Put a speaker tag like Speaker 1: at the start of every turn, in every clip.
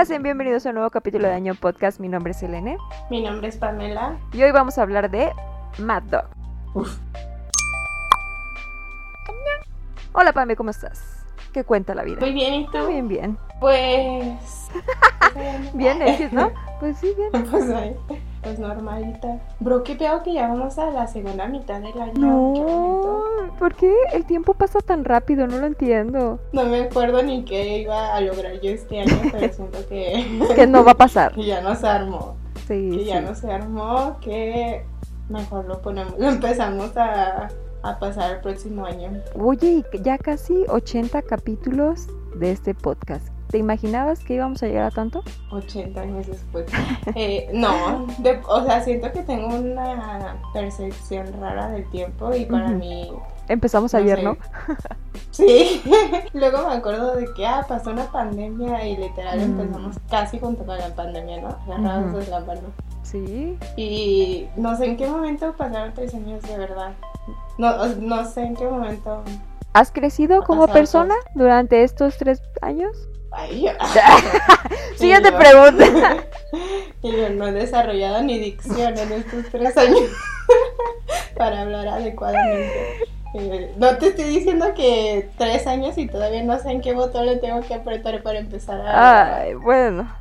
Speaker 1: Hola, sean bienvenidos a un nuevo capítulo de Año Podcast. Mi nombre es Elene
Speaker 2: Mi nombre es Pamela.
Speaker 1: y hoy vamos a hablar de Mad Dog.
Speaker 2: Uf.
Speaker 1: Hola, Pame, ¿cómo estás? ¿Qué cuenta la vida?
Speaker 2: Muy bien, ¿y tú?
Speaker 1: Bien, bien.
Speaker 2: Pues.
Speaker 1: Bien, X, ¿no? Pues sí, bien.
Speaker 2: Pues, pues normalita. Bro, qué peor que ya vamos a la segunda mitad del año.
Speaker 1: No. ¿por qué el tiempo pasa tan rápido? No lo entiendo.
Speaker 2: No me acuerdo ni qué iba a lograr yo este año, pero siento que,
Speaker 1: ¿Qué no va a pasar?
Speaker 2: que ya no se armó.
Speaker 1: Sí,
Speaker 2: Que
Speaker 1: sí.
Speaker 2: ya no se armó, que mejor lo ponemos, lo empezamos a, a pasar el próximo año.
Speaker 1: Oye, y ya casi 80 capítulos de este podcast. ¿Te imaginabas que íbamos a llegar a tanto?
Speaker 2: 80 años después. Eh, no, de- o sea, siento que tengo una percepción rara del tiempo y para mí,
Speaker 1: Empezamos
Speaker 2: No
Speaker 1: ayer,
Speaker 2: sé.
Speaker 1: ¿no?
Speaker 2: sí. Luego me acuerdo de que, ah, pasó una pandemia y literal
Speaker 1: Mm.
Speaker 2: empezamos casi junto con la pandemia, ¿no? Agarrados
Speaker 1: Ujú.
Speaker 2: de la mano.
Speaker 1: Sí.
Speaker 2: Y no sé en qué momento pasaron tres años de verdad. No, no sé en qué momento.
Speaker 1: ¿Has crecido como persona durante estos tres años?
Speaker 2: Ay,
Speaker 1: Siguiente pregunta.
Speaker 2: Y yo no he desarrollado ni dicción en estos tres años para hablar adecuadamente. Eh, no te estoy diciendo que tres años y todavía no sé en qué botón le tengo que apretar para empezar a
Speaker 1: Ay, bueno.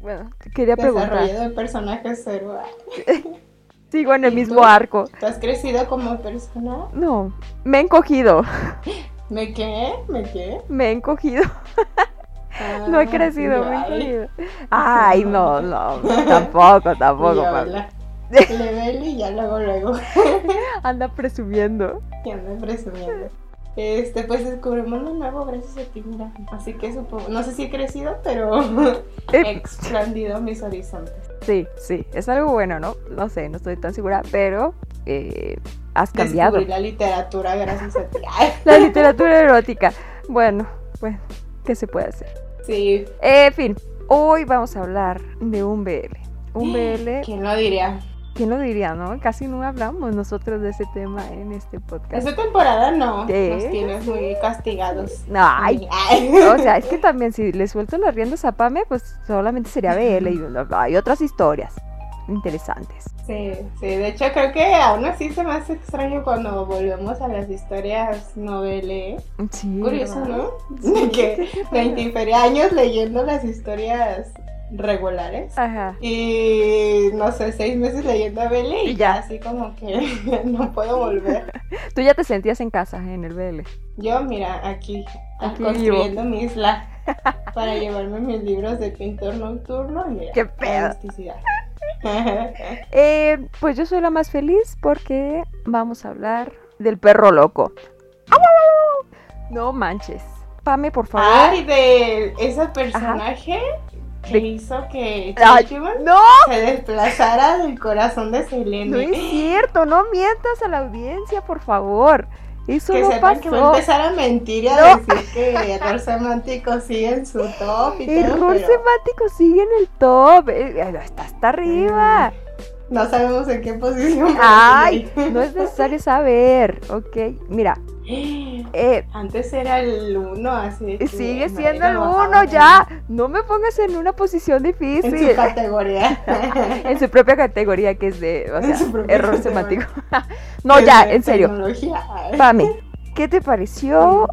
Speaker 1: Bueno, quería preguntar.
Speaker 2: desarrollo de personaje cero.
Speaker 1: Sigo en el
Speaker 2: ¿Y
Speaker 1: mismo
Speaker 2: tú?
Speaker 1: arco.
Speaker 2: ¿Tú has crecido como persona?
Speaker 1: No, me he encogido.
Speaker 2: ¿Me qué? ¿Me qué?
Speaker 1: Me he encogido. No he
Speaker 2: Ah,
Speaker 1: crecido, me he
Speaker 2: ay.
Speaker 1: no, no. Tampoco, tampoco. Pablo.
Speaker 2: Level y ya luego, luego.
Speaker 1: Anda presumiendo.
Speaker 2: Que ando presumiendo. Este, pues descubrimos lo nuevo gracias a ti, mira. Así que supongo, no sé si he crecido, pero he expandido mis horizontes.
Speaker 1: Sí, sí, es algo bueno, ¿no? No sé, no estoy tan segura, pero eh, has cambiado.
Speaker 2: Descubrí la literatura gracias a ti.
Speaker 1: La literatura erótica. Bueno, bueno, ¿qué se puede hacer?
Speaker 2: Sí,
Speaker 1: En fin, hoy vamos a hablar de un BL. Un BL,
Speaker 2: ¿quién lo diría?
Speaker 1: ¿quién lo diría, no? Casi no hablamos nosotros de ese tema en este podcast.
Speaker 2: Esta temporada no,
Speaker 1: ¿Qué?
Speaker 2: nos tienes muy castigados.
Speaker 1: No, ay,
Speaker 2: Ay.
Speaker 1: o sea, es que también si le suelto las riendas a Pame, pues solamente sería BL y hay otras historias interesantes.
Speaker 2: Sí, sí, de hecho creo que aún así se me hace extraño cuando volvemos a las historias novele.
Speaker 1: Sí.
Speaker 2: Curioso. ¿no? De que 20 años leyendo las historias regulares.
Speaker 1: Ajá.
Speaker 2: Y no sé, seis meses leyendo a Belle y
Speaker 1: Y
Speaker 2: ya así como que no puedo volver.
Speaker 1: Tú ya te sentías en casa en el BL.
Speaker 2: Yo, mira, aquí,
Speaker 1: Aquí
Speaker 2: construyendo mi isla para llevarme mis libros de pintor nocturno. y Mira,
Speaker 1: ¡Qué pedo!
Speaker 2: rusticidad.
Speaker 1: Eh, pues yo soy la más feliz porque vamos a hablar del perro loco. No manches. Pame, por favor.
Speaker 2: Ay, de ese personaje que
Speaker 1: De-
Speaker 2: hizo que
Speaker 1: Ay, no,
Speaker 2: se desplazara del corazón de
Speaker 1: no
Speaker 2: Selene.
Speaker 1: es cierto. No mientas a la audiencia, por favor. Eso
Speaker 2: que
Speaker 1: no
Speaker 2: sepan que va a
Speaker 1: pasó.
Speaker 2: empezar a mentir y a
Speaker 1: No.
Speaker 2: decir que error semántico sigue en su top y todo.
Speaker 1: Error
Speaker 2: pero
Speaker 1: semántico sigue en el top. Eh, Está hasta arriba.
Speaker 2: No sabemos en qué posición.
Speaker 1: Ay, no es necesario saber. Ok, mira. Eh,
Speaker 2: Antes era el 1, así. que
Speaker 1: sigue siendo el uno ya. No me pongas en una posición difícil.
Speaker 2: En su categoría.
Speaker 1: en su propia categoría que es de, o sea, error
Speaker 2: categoría.
Speaker 1: semántico. no, ya, en serio. Pame, ¿qué te pareció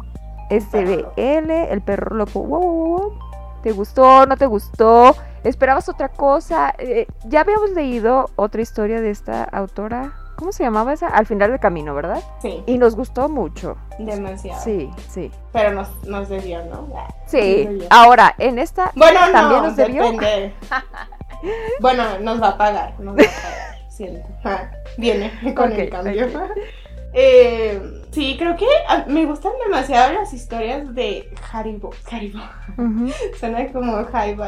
Speaker 1: este BL, el perro loco? Wow, wow, wow. ¿Te gustó? ¿No te gustó? ¿Esperabas otra cosa? Eh, ya habíamos leído otra historia de esta autora. ¿Cómo se llamaba esa? Al final del camino, ¿verdad?
Speaker 2: Sí,
Speaker 1: Y nos gustó mucho.
Speaker 2: demasiado.
Speaker 1: Sí, sí.
Speaker 2: Pero nos, nos debió, ¿no? Nos
Speaker 1: Sí.
Speaker 2: debió.
Speaker 1: Ahora, en esta
Speaker 2: Bueno,
Speaker 1: también
Speaker 2: no,
Speaker 1: nos debió.
Speaker 2: depende. bueno, nos va a pagar, nos va a pagar, siento. Ah, Viene con el cambio. Eh, sí, creo que ah, me gustan demasiado las historias de Haribo. Haribo.
Speaker 1: Ujú.
Speaker 2: Suena como Haribo.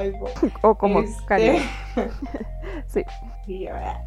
Speaker 1: O como
Speaker 2: Este.
Speaker 1: Sí.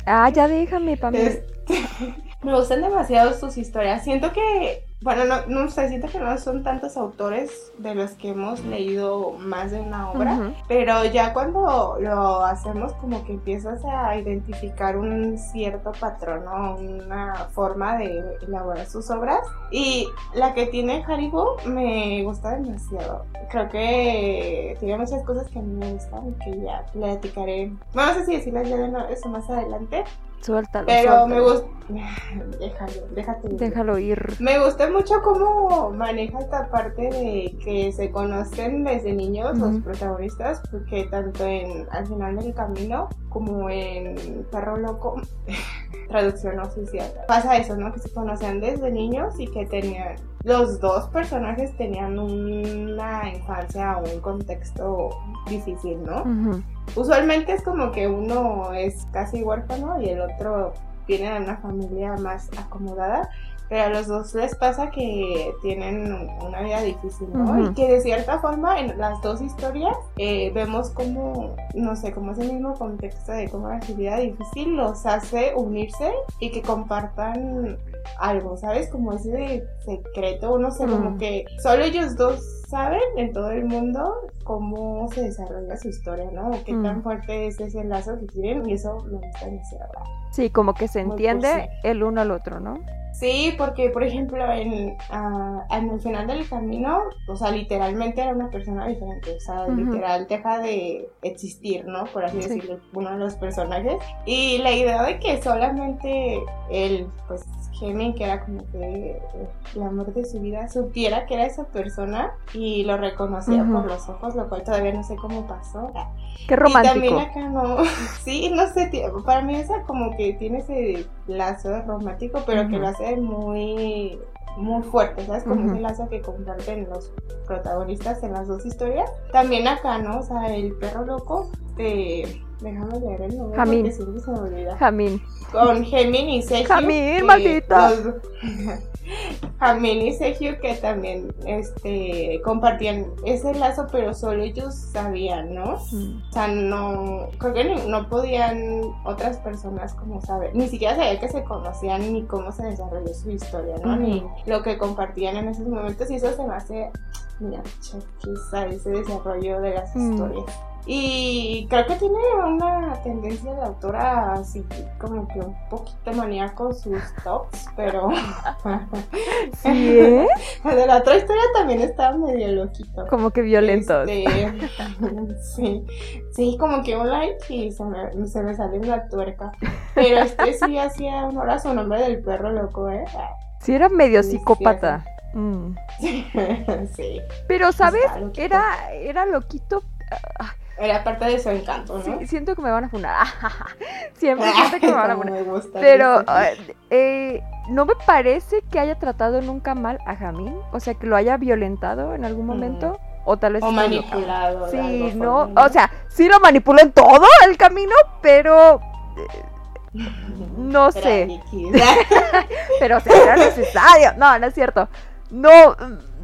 Speaker 2: ah,
Speaker 1: ya déjame, Pame.
Speaker 2: este, Me gustan demasiado sus historias. Siento que bueno, no, no sé, siento que no son tantos autores de los que hemos leído más de una obra, pero ya cuando lo hacemos como que empiezas a identificar un cierto patrón o una forma de elaborar sus obras. Y la que tiene Haribo me gusta demasiado. Creo que tiene muchas cosas que a mí me gustan y que ya platicaré. No sé si decirles ya de eso más adelante,
Speaker 1: Suéltalo.
Speaker 2: Pero me gusta. Déjalo, déjate.
Speaker 1: Déjalo ir.
Speaker 2: Me gusta mucho cómo maneja esta parte de que se conocen desde niños los protagonistas, porque tanto en Al final del camino como en Perro Loco, traducción oficial, pasa eso, ¿no? Que se conocían desde niños y que tenían. Los dos personajes tenían una infancia o un contexto difícil, ¿no? Usualmente es como que uno es casi huérfano y el otro viene de una familia más acomodada, pero a los dos les pasa que tienen una vida difícil, ¿no? Y que de cierta forma en las dos historias eh, vemos como, no sé, como ese mismo contexto de cómo la vida difícil los hace unirse y que compartan algo, ¿sabes? Como ese secreto, no sé, como que solo ellos dos saben en todo el mundo cómo se desarrolla su historia, ¿no? O qué tan fuerte es ese lazo que tienen y eso me gusta demasiado.
Speaker 1: Sí, como que se entiende el uno al otro, ¿no?
Speaker 2: Sí, porque por ejemplo en, uh, en el final del camino, o sea, literalmente era una persona diferente, o sea, literal deja de existir, ¿no? Por así decirlo, uno de los personajes. Y la idea de que solamente él, pues Gemini, que era como que eh, el amor de su vida, supiera que era esa persona y lo reconocía por los ojos, lo cual todavía no sé cómo pasó.
Speaker 1: Qué romántico.
Speaker 2: Y también acá no, sí, no sé, para mí esa como que tiene ese lazo romántico, pero que lo hace muy muy fuerte, ¿sabes? Como ese lazo que comparten los protagonistas en las dos historias. También acá, ¿no? O sea, el perro loco de Déjame leer el nombre Jamín. porque siempre se me olvida.
Speaker 1: Jamín.
Speaker 2: Con Gemín y Sergio.
Speaker 1: Jamín, maldita.
Speaker 2: Jamín y Sergio que también este, compartían ese lazo, pero solo ellos sabían, ¿no? Mm. O sea, no, creo que no podían otras personas como saber, ni siquiera sabían que se conocían ni cómo se desarrolló su historia, ¿no? Ni lo que compartían en esos momentos y eso se me hace, mira, quizá ese desarrollo de las mm. historias. Y creo que tiene una tendencia de autora así como que un poquito maníaco sus tops, pero...
Speaker 1: ¿Sí? ¿eh?
Speaker 2: de la otra historia también estaba medio loquito.
Speaker 1: Como que violento.
Speaker 2: Este, sí, sí, como que un like y se me, se me salió una tuerca. Pero este sí hacía honor a su nombre del perro loco, ¿eh?
Speaker 1: Sí, era medio psicópata. Mm.
Speaker 2: sí.
Speaker 1: Pero, ¿sabes? Era, era loquito. Ah,
Speaker 2: era parte de su encanto, ¿no?
Speaker 1: Sí, siento que me van a funar. Siempre siento que me van a funar. Pero eh, no me parece que haya tratado nunca mal a Jamín. O sea, que lo haya violentado en algún momento. O tal vez.
Speaker 2: O manipulado.
Speaker 1: Sí, no. O sea, sí lo manipuló en todo el camino, pero. Eh, no sé. pero será necesario. No, no es cierto. No,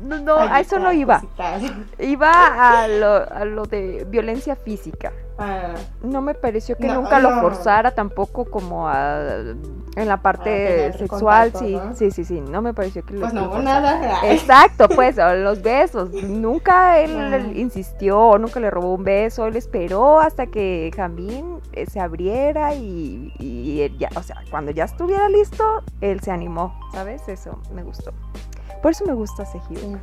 Speaker 1: no, no a eso no iba. Iba a lo, a lo de violencia física. Ah. No me pareció que nunca lo forzara tampoco como a, en la parte ah, sexual, sí, sí, sí, sí, no me pareció que
Speaker 2: Pues no hubo nada.
Speaker 1: Exacto, pues, los besos. Nunca él ah. insistió, nunca le robó un beso, él esperó hasta que Jamín eh, se abriera y, y ya, o sea, cuando ya estuviera listo, él se animó, ¿sabes? Eso me gustó. Por eso me gusta Sejido.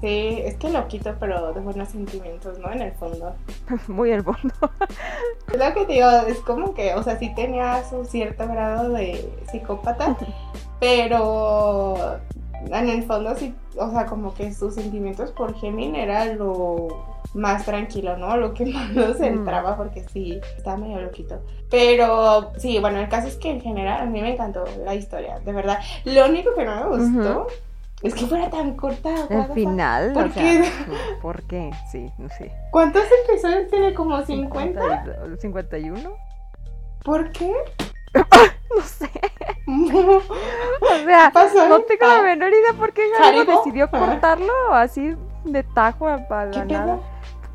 Speaker 2: Sí, es que lo quito, pero de buenos sentimientos, ¿no? En el fondo.
Speaker 1: Muy el fondo.
Speaker 2: es lo que te digo, es como que, o sea, sí tenía su cierto grado de psicópata, pero en el fondo sí, o sea, como que sus sentimientos por Gemin era lo más tranquilo, ¿no? Lo que más nos entraba porque sí, estaba medio loquito. Pero sí, bueno, el caso es que en general a mí me encantó la historia, de verdad. Lo único que no me gustó... Es que fuera tan corta.
Speaker 1: El final.
Speaker 2: ¿Por qué?
Speaker 1: ¿Por qué? Sí, no sé.
Speaker 2: ¿Cuántos episodios tiene? ¿Como 50?
Speaker 1: 51.
Speaker 2: ¿Por qué?
Speaker 1: no sé. o sea, no tengo la menor idea por qué Harry decidió cortarlo así de tajo para la nada.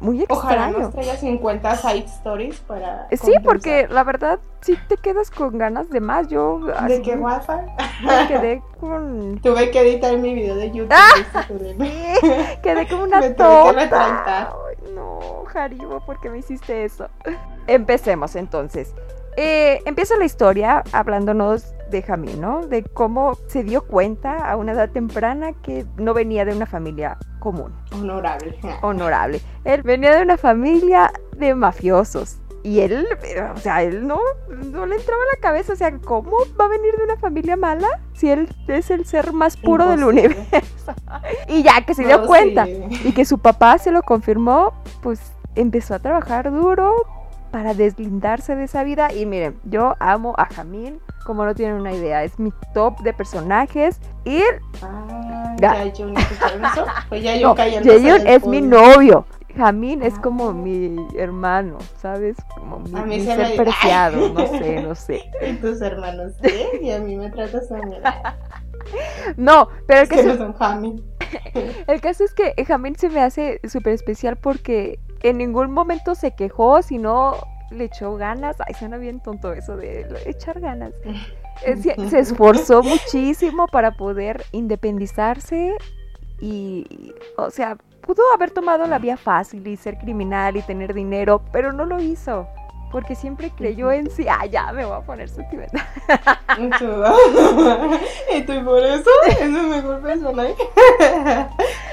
Speaker 1: Muy
Speaker 2: Ojalá
Speaker 1: extraño.
Speaker 2: nos traiga 50 side stories para.
Speaker 1: Eh, Sí, porque la verdad sí te quedas con ganas de más. Yo
Speaker 2: compensar.
Speaker 1: así
Speaker 2: ¿De qué wifi?
Speaker 1: me quedé con
Speaker 2: Tuve que editar mi video de YouTube.
Speaker 1: Ah.
Speaker 2: este problema.
Speaker 1: quedé como una
Speaker 2: Me tuve que.
Speaker 1: Ay, no, Haribo, ¿por qué me hiciste eso? Empecemos entonces. Eh, empieza la historia hablándonos de Jamín, ¿no? De cómo se dio cuenta a una edad temprana que no venía de una familia común,
Speaker 2: Honorable.
Speaker 1: honorable. Él venía de una familia de mafiosos. Y él, o sea, él no, no le entraba a la cabeza, o sea, ¿cómo va a venir de una familia mala si él es el ser más puro del universo? Y ya que se dio
Speaker 2: No,
Speaker 1: cuenta
Speaker 2: sí.
Speaker 1: y que su papá se lo confirmó, pues empezó a trabajar duro para deslindarse de esa vida. Y miren, yo amo a Jamil, como no tienen una idea, es mi top de personajes. Y
Speaker 2: Ah,
Speaker 1: Ya.
Speaker 2: Pues ya
Speaker 1: no,
Speaker 2: del
Speaker 1: es mi novio. Jamín es como
Speaker 2: Ah.
Speaker 1: mi hermano, ¿sabes? Como mi,
Speaker 2: A mí
Speaker 1: mi
Speaker 2: se
Speaker 1: ser
Speaker 2: me-
Speaker 1: preciado, no sé, no sé.
Speaker 2: Y tus hermanos, ¿qué? Y a mí me tratas a mí.
Speaker 1: No, pero el
Speaker 2: Es
Speaker 1: caso,
Speaker 2: son Jami.
Speaker 1: el caso es que Jamín se me hace súper especial porque en ningún momento se quejó, sino le echó ganas. Ay, suena bien tonto eso de echar ganas. Eh, Se, se esforzó muchísimo para poder independizarse y, o sea, pudo haber tomado la vía fácil y ser criminal y tener dinero, pero no lo hizo. Porque siempre creyó en sí. Ah, ya me voy a poner sentimental.
Speaker 2: Y tú, por eso es el mejor personaje.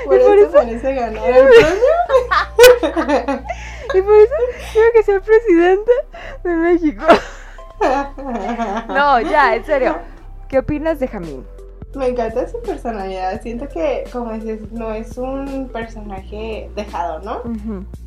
Speaker 2: Por,
Speaker 1: Y por
Speaker 2: eso, merece ganar el premio.
Speaker 1: Y por eso quiero que sea el presidente de México. No, ya, en serio. ¿Qué opinas de Jamín?
Speaker 2: Me encanta su personalidad. Siento que, como dices, no es un personaje dejado, ¿no?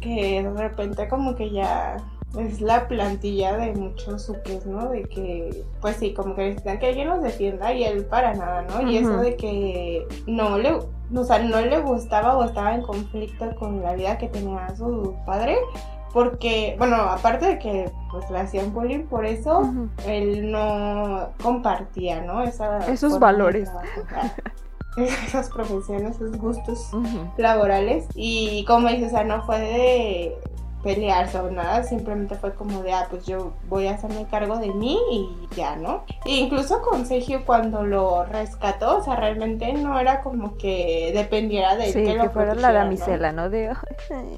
Speaker 2: Que de repente como que ya es la plantilla de muchos suques, ¿no? De que, pues sí, como que necesitan que alguien los defienda y él para nada, ¿no? Y eso de que no le, o sea, no le gustaba o estaba en conflicto con la vida que tenía su padre, porque, bueno, aparte de que pues le hacían bullying por eso, él no compartía, ¿no? Esa
Speaker 1: Esos valores.
Speaker 2: esas profesiones, esos gustos laborales y como dices, o sea, no fue de pelearse o nada, simplemente fue como de, ah, pues yo voy a hacerme cargo de mí y ya, ¿no? E incluso con Sergio cuando lo rescató, o sea, realmente no era como que dependiera de él
Speaker 1: Sí,
Speaker 2: que
Speaker 1: que
Speaker 2: lo
Speaker 1: fuera la
Speaker 2: protegiera, ¿no?
Speaker 1: damisela, ¿no? De,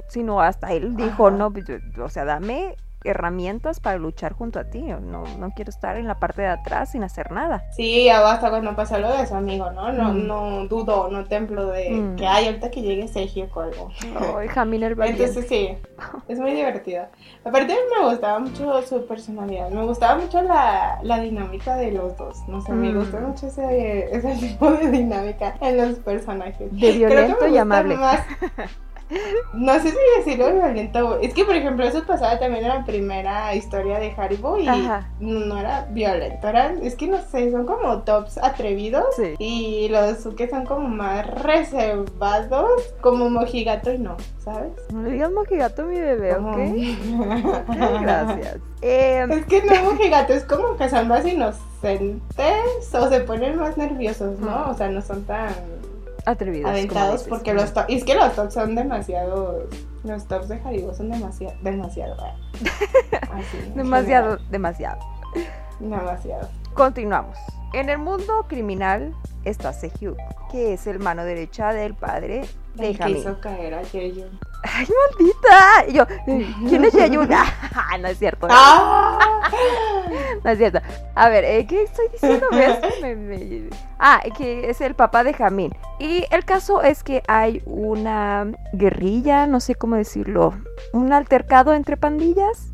Speaker 1: sino hasta él dijo,
Speaker 2: Ajá.
Speaker 1: no, pues, yo- o sea, dame herramientas para luchar junto a ti. No, no quiero estar en la parte de atrás sin hacer nada.
Speaker 2: Sí, hasta cuando pasó lo de su amigo, ¿no? No,
Speaker 1: Mm.
Speaker 2: no dudó, no tembló de
Speaker 1: Mm.
Speaker 2: que, ay, ahorita que llegue Sergio.
Speaker 1: Ay, Jamín el.
Speaker 2: Entonces sí, es muy divertido. Aparte me gustaba mucho su personalidad, me gustaba mucho la, la dinámica de los dos, no sé, me
Speaker 1: Mm.
Speaker 2: gustó mucho ese, ese tipo de dinámica en los personajes.
Speaker 1: de
Speaker 2: Creo que
Speaker 1: violento
Speaker 2: me
Speaker 1: y amable.
Speaker 2: más- No sé si decirlo violento, es que por ejemplo eso pasaba también en la primera historia de Haribo y
Speaker 1: Ajá.
Speaker 2: no era violento, eran, es que no sé, son como tops atrevidos
Speaker 1: Sí.
Speaker 2: y los que son como más reservados, como Mojigato y no, ¿sabes?
Speaker 1: No le digas mojigato a mi bebé, ¿ok?
Speaker 2: Ajá.
Speaker 1: Ok, Gracias.
Speaker 2: Es que no mojigato, es como que son más inocentes o se ponen más nerviosos, ¿no? O sea, no son tan
Speaker 1: atrevidos.
Speaker 2: aventados porque los tops, es que los tops son demasiado, los tops de Haribo son demasiado, demasiado. Así,
Speaker 1: Demasiado, demasiado.
Speaker 2: demasiado.
Speaker 1: Continuamos. En el mundo criminal está Sehyuk, que es el mano derecha del padre de
Speaker 2: El que hizo caer a Jaehyun.
Speaker 1: ¡Ay, maldita! Y yo, ¿quién es Yayun? Ah, no es cierto.
Speaker 2: ¡Ah!
Speaker 1: No es cierto. A ver, eh, ¿qué estoy diciendo? Me- me- Ah, que es el papá de Jamín. Y el caso es que hay una guerrilla, no sé cómo decirlo, un altercado entre pandillas,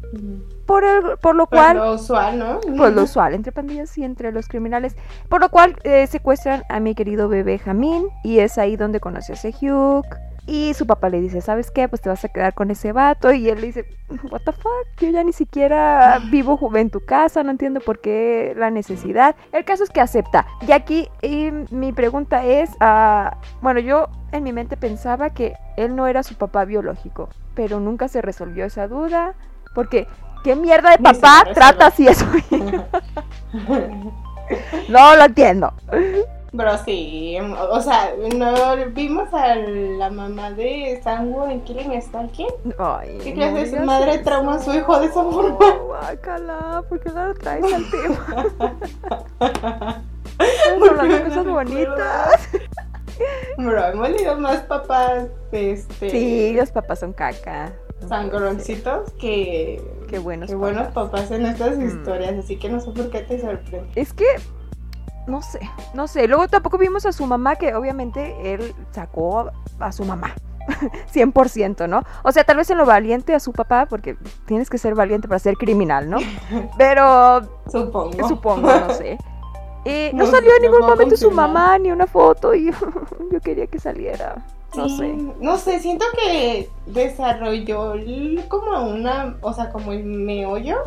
Speaker 1: por, el, por lo cual...
Speaker 2: lo usual, ¿no?
Speaker 1: Pues lo usual, entre pandillas y entre los criminales. Por lo cual eh, secuestran a mi querido bebé Jamín. Y es ahí donde conoce a Sehyuk. Y su papá le dice, ¿sabes qué? Pues te vas a quedar con ese vato. Y él le dice, what the fuck, yo ya ni siquiera vivo en tu casa, no entiendo por qué la necesidad. El caso es que acepta. Y aquí y mi pregunta es, ah, bueno, yo en mi mente pensaba que él no era su papá biológico. Pero nunca se resolvió esa duda. Porque, ¿qué mierda de papá trata así eso? No lo entiendo.
Speaker 2: Bro, sí. O sea, no vimos a la mamá de Sango en Killing Stalking.
Speaker 1: Ay,
Speaker 2: ¿Qué clase de su madre
Speaker 1: eso.
Speaker 2: trauma a su hijo de esa forma?
Speaker 1: No, guácala, ¿por qué lo traes al tema? Estamos hablando de cosas bonitas.
Speaker 2: Bro, hemos leído más papás este,
Speaker 1: Sí, los papás son caca. No
Speaker 2: sangroncitos que.
Speaker 1: Qué buenos
Speaker 2: que buenos
Speaker 1: papás.
Speaker 2: papás en estas
Speaker 1: Mm.
Speaker 2: historias, así que no sé por qué te sorprende.
Speaker 1: Es que, no sé, no sé. Luego tampoco vimos a su mamá, que obviamente él sacó a su mamá. 100%, ¿no? O sea, tal vez en lo valiente a su papá, porque tienes que ser valiente para ser criminal, ¿no? Pero
Speaker 2: Supongo.
Speaker 1: supongo, no sé. Eh, no,
Speaker 2: No,
Speaker 1: salió en ningún momento su mamá ni una foto y yo quería que saliera. No
Speaker 2: Sí,
Speaker 1: sé.
Speaker 2: No sé, siento que desarrolló como una, o sea, como el meollo.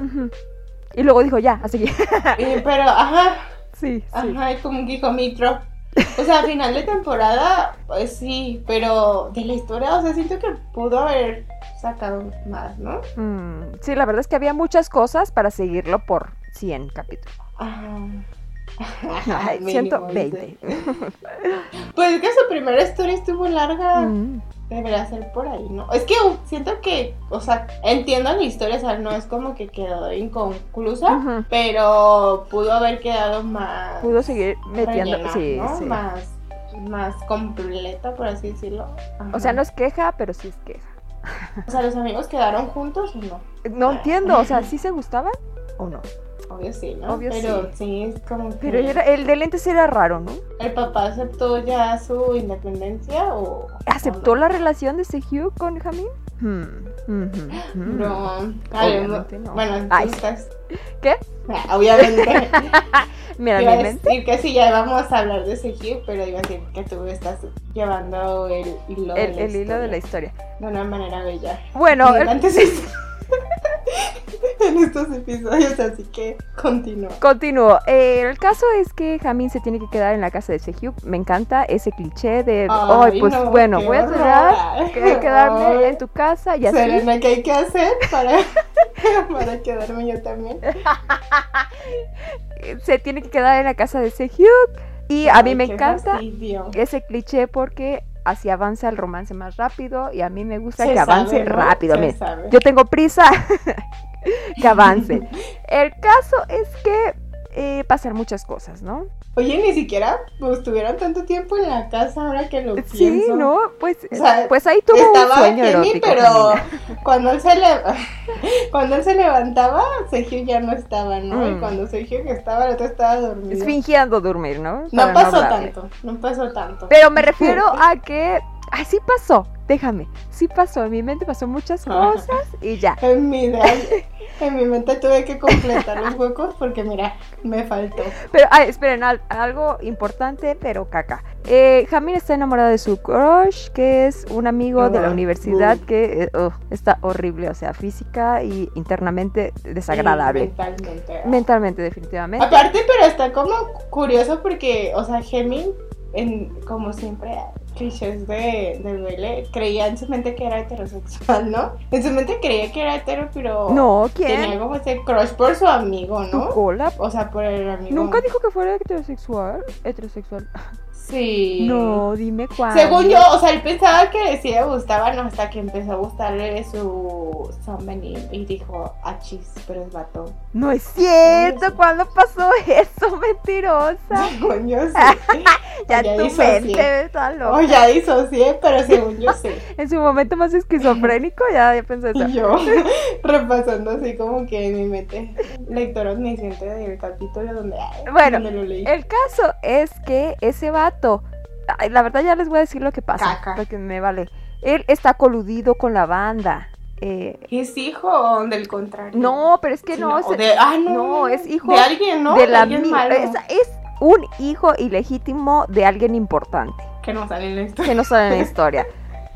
Speaker 1: Y luego dijo, ya, así que.
Speaker 2: eh, pero, ajá,
Speaker 1: sí, sí.
Speaker 2: ajá, y como que dijo Mitro. O sea, a final de temporada, pues sí, pero de la historia, o sea, siento que pudo haber sacado más, ¿no?
Speaker 1: Mm, sí, la verdad es que había muchas cosas para seguirlo por 100 capítulos.
Speaker 2: Ajá.
Speaker 1: Ay,
Speaker 2: Mínimo,
Speaker 1: 120.
Speaker 2: dice. Pues es que su primera historia estuvo larga.
Speaker 1: Mm.
Speaker 2: Debería ser por ahí, ¿no? Es que uh, siento que, o sea, entiendo la historia, o sea, no es como que quedó inconclusa, pero pudo haber quedado más.
Speaker 1: Pudo seguir metiendo. sí,
Speaker 2: ¿no?
Speaker 1: sí.
Speaker 2: Más, más completa, por así decirlo. Ajá.
Speaker 1: O sea, no es queja, pero sí es queja.
Speaker 2: O sea, ¿los amigos quedaron juntos o no?
Speaker 1: No entiendo, o sea, ¿sí se gustaban o no?
Speaker 2: Obvio sí, ¿no?
Speaker 1: Obvio
Speaker 2: pero sí. es como que.
Speaker 1: Pero era- el de lentes era raro, ¿no?
Speaker 2: ¿El papá aceptó ya su independencia o.?
Speaker 1: ¿Aceptó
Speaker 2: o no?
Speaker 1: la relación de Sehyu con Jamin? Hmm, ujú, ujú.
Speaker 2: No,
Speaker 1: Obviamente no.
Speaker 2: Bueno, tú
Speaker 1: Ay. ¿Qué?
Speaker 2: Ah, Obviamente.
Speaker 1: Mira,
Speaker 2: Iba a
Speaker 1: mi mente.
Speaker 2: decir que sí, ya vamos a hablar de Sejiu, pero iba a decir que tú estás llevando el hilo,
Speaker 1: El,
Speaker 2: de, la
Speaker 1: el hilo de la
Speaker 2: historia de una manera bella.
Speaker 1: Bueno,
Speaker 2: Y
Speaker 1: el-
Speaker 2: antes es- en estos episodios, así que continúa.
Speaker 1: Continúo. Eh, el caso es que Jamin se tiene que quedar en la casa de Sehyuk. Me encanta ese cliché de, ay,
Speaker 2: Ay,
Speaker 1: pues
Speaker 2: no,
Speaker 1: bueno, voy a tener que quedarme
Speaker 2: Ay.
Speaker 1: en tu casa y así.
Speaker 2: Serena, ¿qué hay que hacer para, para quedarme yo también?
Speaker 1: Se tiene que quedar en la casa de Sehyuk. Y a mí
Speaker 2: Ay,
Speaker 1: me encanta
Speaker 2: fastidio.
Speaker 1: ese cliché porque así avanza el romance más rápido y a mí me gusta
Speaker 2: Se
Speaker 1: que avance rápido. Mira, yo tengo prisa que avance. El caso es que eh, pasan muchas cosas, ¿no?
Speaker 2: Oye, ni siquiera pues, tuvieron tanto tiempo en la casa ahora que lo
Speaker 1: Sí,
Speaker 2: pienso.
Speaker 1: ¿no? Pues,
Speaker 2: O sea,
Speaker 1: pues ahí tuvo un
Speaker 2: Estaba
Speaker 1: sueño
Speaker 2: Kenny,
Speaker 1: erótico.
Speaker 2: pero cuando él se le cuando él se levantaba, Sergio ya no estaba, ¿no? Y
Speaker 1: Mm.
Speaker 2: cuando Sergio estaba, el otro estaba dormido.
Speaker 1: Fingiendo dormir, ¿no?
Speaker 2: No pasó tanto, no pasó tanto.
Speaker 1: Pero me refiero a que. Ay, sí pasó. Déjame. Sí pasó. En mi mente pasó muchas
Speaker 2: Ajá.
Speaker 1: cosas y ya.
Speaker 2: En mi en mi mente tuve que completar los huecos porque mira, me faltó.
Speaker 1: Pero, ay, esperen, al- algo importante, pero caca. Eh, Jamin está enamorada de su crush, que es un amigo de la
Speaker 2: Ah,
Speaker 1: universidad que eh, ugh, está horrible, o sea, física y internamente desagradable.
Speaker 2: Y mentalmente.
Speaker 1: Mentalmente, definitivamente.
Speaker 2: Aparte, pero está como curioso porque, o sea, Gemin, en, como siempre, clichés de, de Belle, creía en su mente que era heterosexual, ¿no? En su mente creía que era hetero, pero
Speaker 1: No,
Speaker 2: tenía
Speaker 1: ¿quién?
Speaker 2: como ese crush por su amigo,
Speaker 1: ¿Tu
Speaker 2: ¿no?
Speaker 1: cola?
Speaker 2: O sea, por el amigo.
Speaker 1: Nunca dijo que fuera heterosexual. Heterosexual.
Speaker 2: Sí.
Speaker 1: No, dime cuándo.
Speaker 2: Según yo, o sea, él pensaba que sí le gustaban hasta que empezó a gustarle su Sunbeam y dijo, achis, pero es vato.
Speaker 1: No es cierto.
Speaker 2: Sí.
Speaker 1: ¿Cuándo pasó eso? Mentirosa.
Speaker 2: Según yo sí.
Speaker 1: Ya
Speaker 2: ya
Speaker 1: tu mente está loca.
Speaker 2: O ya disocié, pero según yo sí.
Speaker 1: En su momento más esquizofrénico, ya, ya pensé eso.
Speaker 2: Y yo repasando así como que en mi mente lector omnisciente del capítulo donde, ay,
Speaker 1: Bueno,
Speaker 2: donde lo leí.
Speaker 1: El caso es que ese vato, ay, la verdad ya les voy a decir lo que pasa,
Speaker 2: Caca.
Speaker 1: porque me vale. Él está coludido con la banda. eh,
Speaker 2: ¿Es hijo del contrario?
Speaker 1: no, pero es que
Speaker 2: Sí,
Speaker 1: no, es
Speaker 2: o de, ah, no,
Speaker 1: no, es hijo
Speaker 2: de alguien, ¿no?
Speaker 1: de la
Speaker 2: alguien
Speaker 1: mi-
Speaker 2: malo
Speaker 1: es, es un hijo ilegítimo de alguien importante
Speaker 2: que no sale en la historia.
Speaker 1: que no sale en la historia.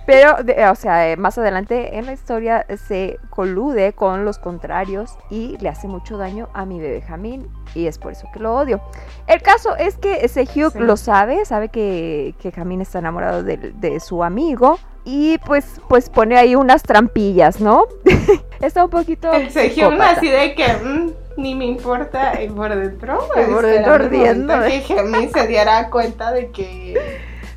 Speaker 1: Pero, de- o sea, eh, más adelante en la historia se colude con los contrarios y le hace mucho daño a mi bebé Jamín y es por eso que lo odio. El caso es que Sehyuk
Speaker 2: Sí.
Speaker 1: lo sabe, sabe que, que Jamín está enamorado de, de su amigo y pues, pues pone ahí unas trampillas, ¿no? está un poquito...
Speaker 2: El Sejión
Speaker 1: psicópata.
Speaker 2: así de que, mm, ni me importa y por dentro.
Speaker 1: Y por
Speaker 2: esperando
Speaker 1: dentro.
Speaker 2: Que Gemini se diera cuenta de que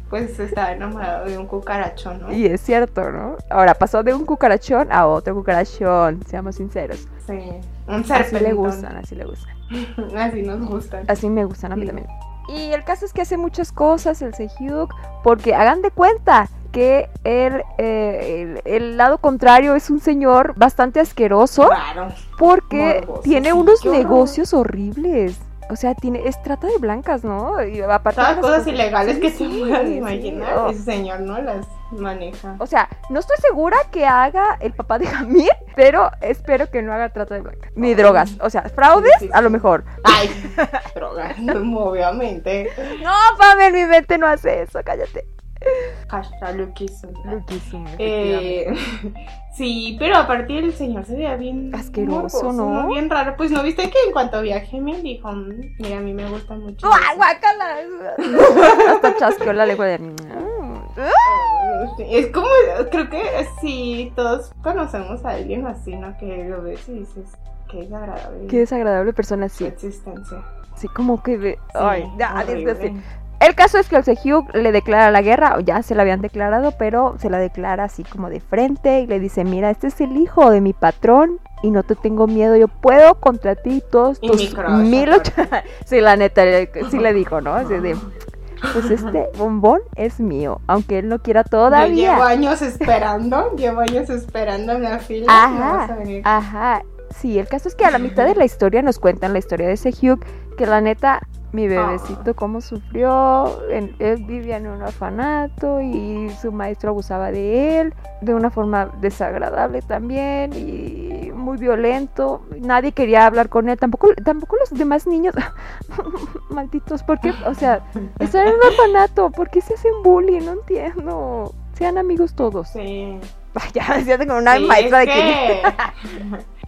Speaker 2: pues estaba enamorado de un cucarachón, ¿no?
Speaker 1: Y es cierto, ¿no? Ahora pasó de un cucarachón a otro cucarachón, seamos sinceros.
Speaker 2: Sí, un
Speaker 1: Así
Speaker 2: serpentón.
Speaker 1: le gustan, así le gustan.
Speaker 2: Así nos gustan.
Speaker 1: Así me gustan a mí
Speaker 2: Sí.
Speaker 1: también. Y el caso es que hace muchas cosas el Sehyuk, porque hagan de cuenta que el, eh, el, el lado contrario es un señor bastante asqueroso
Speaker 2: Raro.
Speaker 1: porque
Speaker 2: Morboso,
Speaker 1: tiene
Speaker 2: sí,
Speaker 1: unos negocios horribles. O sea, tiene, es trata de blancas, ¿no? Y aparte
Speaker 2: Todas
Speaker 1: de
Speaker 2: cosas ilegales
Speaker 1: sí,
Speaker 2: que
Speaker 1: sí,
Speaker 2: puedas
Speaker 1: sí.
Speaker 2: imaginar,
Speaker 1: Oh.
Speaker 2: ese señor no las maneja.
Speaker 1: O sea, no estoy segura que haga el papá de Jamil, pero espero que no haga trata de blancas. Ni
Speaker 2: Ay.
Speaker 1: drogas. O sea, fraudes, a lo mejor.
Speaker 2: Ay, droga, obviamente.
Speaker 1: No, Pamela, mi mente no hace eso, cállate.
Speaker 2: Hashtag.
Speaker 1: Loquísimo,
Speaker 2: Eh, sí, pero aparte el señor se veía bien
Speaker 1: Asqueroso,
Speaker 2: morboso,
Speaker 1: ¿no?
Speaker 2: Bien raro. Pues no viste que en cuanto viajé me dijo, "Mm, mira, a mí me gusta mucho.
Speaker 1: ¡Guau,
Speaker 2: eso".
Speaker 1: guácala! Hasta chasqueó la lengua de...
Speaker 2: Es como, creo que sí, todos conocemos a alguien así, ¿no? Que lo ves y dices, qué desagradable
Speaker 1: Qué desagradable persona,
Speaker 2: su
Speaker 1: sí.
Speaker 2: existencia.
Speaker 1: Sí, como que... ve-
Speaker 2: Sí,
Speaker 1: Ay, ya, desde así. El caso es que el Sehyuk le declara la guerra, o ya se la habían declarado, pero se la declara así como de frente y le dice, mira, este es el hijo de mi patrón y no te tengo miedo, yo puedo contra ti todos tus mil
Speaker 2: aparte.
Speaker 1: och- Sí, la neta, le- sí le dijo, ¿no? Así de, pues este bombón es mío, aunque él no quiera
Speaker 2: Yo llevo
Speaker 1: todavía.
Speaker 2: años esperando, llevo años esperando en la fila.
Speaker 1: Ajá. Ajá, sí, el caso es que a la mitad de la historia nos cuentan la historia de Sehyuk, que la neta, mi bebecito cómo sufrió, él vivía en un orfanato y su maestro abusaba de él de una forma desagradable también y muy violento, nadie quería hablar con él, tampoco, tampoco los demás niños, malditos, ¿por qué? O sea, están en un orfanato, ¿por qué se hacen bullying? No entiendo, sean amigos todos.
Speaker 2: Sí.
Speaker 1: Ya, ya tengo una
Speaker 2: Sí,
Speaker 1: maestra
Speaker 2: es
Speaker 1: de que...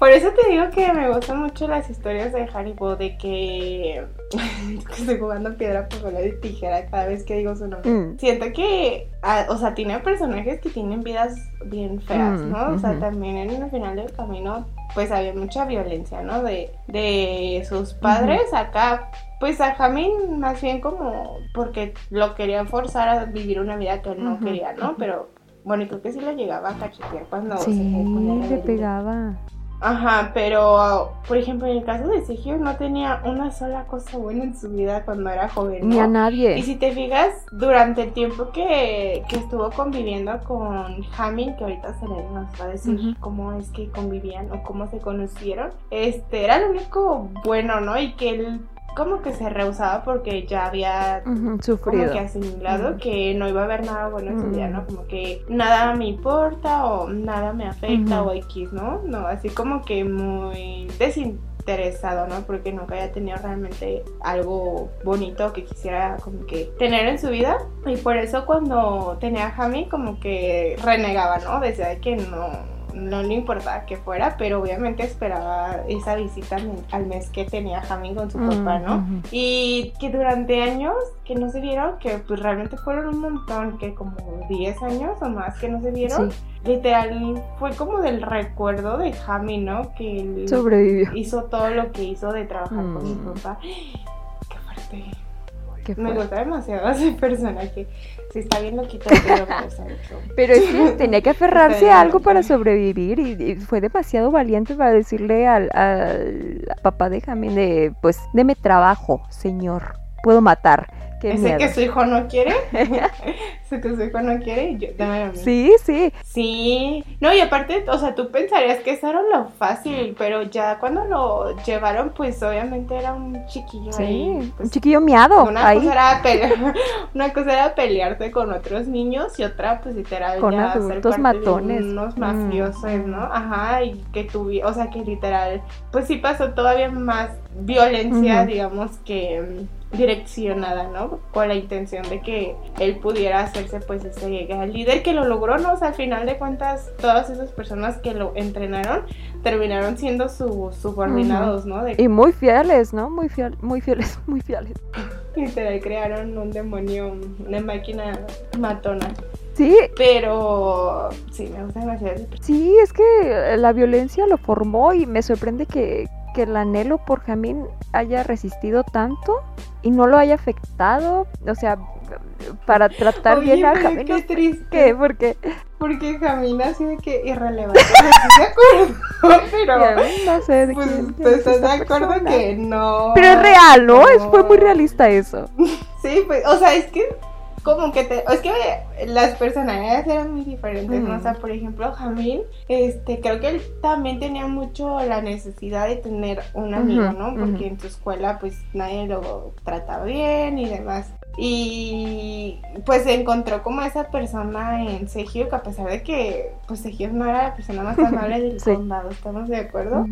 Speaker 2: Por eso te digo que me gustan mucho las historias de Haribo, de que, que estoy jugando piedra, papel y tijera cada vez que digo su nombre.
Speaker 1: Mm.
Speaker 2: Siento que, ah, o sea, tiene personajes que tienen vidas bien feas,
Speaker 1: Mm,
Speaker 2: ¿no? O sea, también en el final del camino, pues había mucha violencia, ¿no? De, de sus padres acá. Pues a Jamin más bien como porque lo querían forzar a vivir una vida que él no quería, ¿no? Pero bueno, y creo que sí le llegaba a cachetear cuando se
Speaker 1: Sí,
Speaker 2: ponía
Speaker 1: le pegaba.
Speaker 2: Ajá, pero por ejemplo en el caso de Sergio no tenía una sola cosa buena en su vida cuando era joven.
Speaker 1: Ni
Speaker 2: ¿no?
Speaker 1: a nadie.
Speaker 2: Y si te fijas, durante el tiempo que, que estuvo conviviendo con Jamin, que ahorita se le nos va a decir cómo es que convivían o cómo se conocieron, este era lo único bueno, ¿no? Y que él como que se rehusaba porque ya había como
Speaker 1: sufrido.
Speaker 2: que asimilado que no iba a haber nada bueno en su vida, ¿no? Como que nada me importa o nada me afecta o X, ¿no? No, así como que muy desinteresado, ¿no? Porque nunca había tenido realmente algo bonito que quisiera como que tener en su vida y por eso cuando tenía a Jami como que renegaba, ¿no? Decía de que no no le importaba que fuera, pero obviamente esperaba esa visita al- mes que tenía Jami con su papá, ¿no?
Speaker 1: Ujú.
Speaker 2: Y que durante años que no se vieron, que pues realmente fueron un montón, que como 10 años o más que no se vieron,
Speaker 1: Sí,
Speaker 2: literal fue como del recuerdo de Jami, ¿no? Que él
Speaker 1: sobrevivió.
Speaker 2: hizo todo lo que hizo de trabajar con mi
Speaker 1: Mm.
Speaker 2: papá. Qué fuerte. Me gusta demasiado ese personaje. Sí, está bien loquito, pero.
Speaker 1: Pero es que tenía que aferrarse a algo para sobrevivir y, y fue demasiado valiente para decirle al, al papá de Jamín de, pues, deme trabajo, señor, puedo matar. Qué
Speaker 2: Ese
Speaker 1: miedo.
Speaker 2: que su hijo no quiere. Ese que su hijo no quiere. Yo, dame a mí.
Speaker 1: Sí, sí,
Speaker 2: Sí, no, y aparte, o sea, tú pensarías que eso era lo fácil, pero ya cuando lo llevaron, pues obviamente era un chiquillo
Speaker 1: sí,
Speaker 2: ahí.
Speaker 1: un
Speaker 2: pues,
Speaker 1: chiquillo miado
Speaker 2: una,
Speaker 1: ahí.
Speaker 2: cosa era pelear, una cosa era pelearte con otros niños y otra, pues literal,
Speaker 1: Con
Speaker 2: ya
Speaker 1: adultos matones.
Speaker 2: unos
Speaker 1: Mm.
Speaker 2: mafiosos, ¿no? Ajá, y que tuvi, o sea, que literal, pues sí pasó todavía más violencia, digamos que mm, direccionada, ¿no? Con la intención de que él pudiera hacerse pues ese gran líder que lo logró, ¿no? O sea, al final de cuentas, todas esas personas que lo entrenaron terminaron siendo sus subordinados, ¿no? De
Speaker 1: Y muy fieles, ¿no? Muy, fiel, muy fieles, muy fieles.
Speaker 2: literal crearon un demonio, una máquina matona.
Speaker 1: Sí,
Speaker 2: Pero sí, me gusta demasiado.
Speaker 1: sí, es que la violencia lo formó y me sorprende que, que el anhelo por Jamín haya resistido tanto y no lo haya afectado, o sea, para tratar
Speaker 2: Oye,
Speaker 1: bien a Jamín.
Speaker 2: qué
Speaker 1: no sé
Speaker 2: triste.
Speaker 1: ¿Qué? Porque
Speaker 2: Porque Jamín así de que irrelevante. ¿Estás de acuerdo? Pero,
Speaker 1: no sé de
Speaker 2: pues,
Speaker 1: quién-
Speaker 2: ¿tú
Speaker 1: quién es
Speaker 2: estás de acuerdo
Speaker 1: persona.
Speaker 2: que no?
Speaker 1: Pero es real, ¿no? Es, fue muy realista eso.
Speaker 2: Sí, pues, o sea, es que como que te, es que las personalidades eran muy diferentes, ¿no? O sea, por ejemplo, Jamil, este, creo que él también tenía mucho la necesidad de tener un amigo, ¿no? Porque en su escuela, pues, nadie lo trataba bien y demás. Y pues encontró como esa persona en Sejio, que a pesar de que, pues, Sejio no era la persona más amable del
Speaker 1: Sí.
Speaker 2: condado, ¿estamos de acuerdo?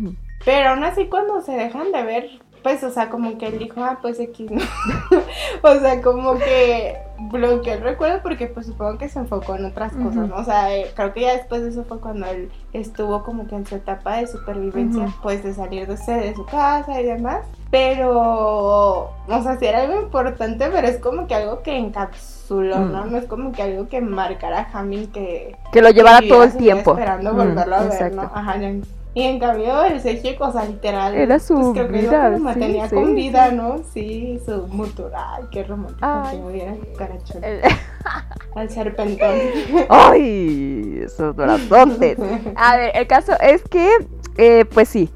Speaker 2: Pero aún así cuando se dejan de ver, pues, o sea, como que él dijo, ah, pues X, ¿no? o sea, como que bloqueó el recuerdo porque pues supongo que se enfocó en otras cosas, ¿no? O sea, eh, creo que ya después de eso fue cuando él estuvo como que en su etapa de supervivencia, pues de salir de, de su casa y demás. Pero, o sea, sí era algo importante, pero es como que algo que encapsuló, ¿no?
Speaker 1: Mm.
Speaker 2: No es como que algo que marcara a Jamil que
Speaker 1: Que lo llevara todo el tiempo.
Speaker 2: Esperando
Speaker 1: Mm,
Speaker 2: volverlo a ver,
Speaker 1: exacto.
Speaker 2: ¿no? Ajá, ya. Y en cambio el Sergio, o sea, literal.
Speaker 1: Era su
Speaker 2: pues, creo que es lo
Speaker 1: vida,
Speaker 2: que lo
Speaker 1: sí,
Speaker 2: mantenía
Speaker 1: sí,
Speaker 2: con vida,
Speaker 1: sí.
Speaker 2: ¿no? Sí, su mutura. Ay, qué romántico
Speaker 1: Ay.
Speaker 2: que hubiera cucarachón.
Speaker 1: El-
Speaker 2: Al serpentón.
Speaker 1: ¡Ay! Esos brazotes. A ver, el caso es que, eh, pues sí,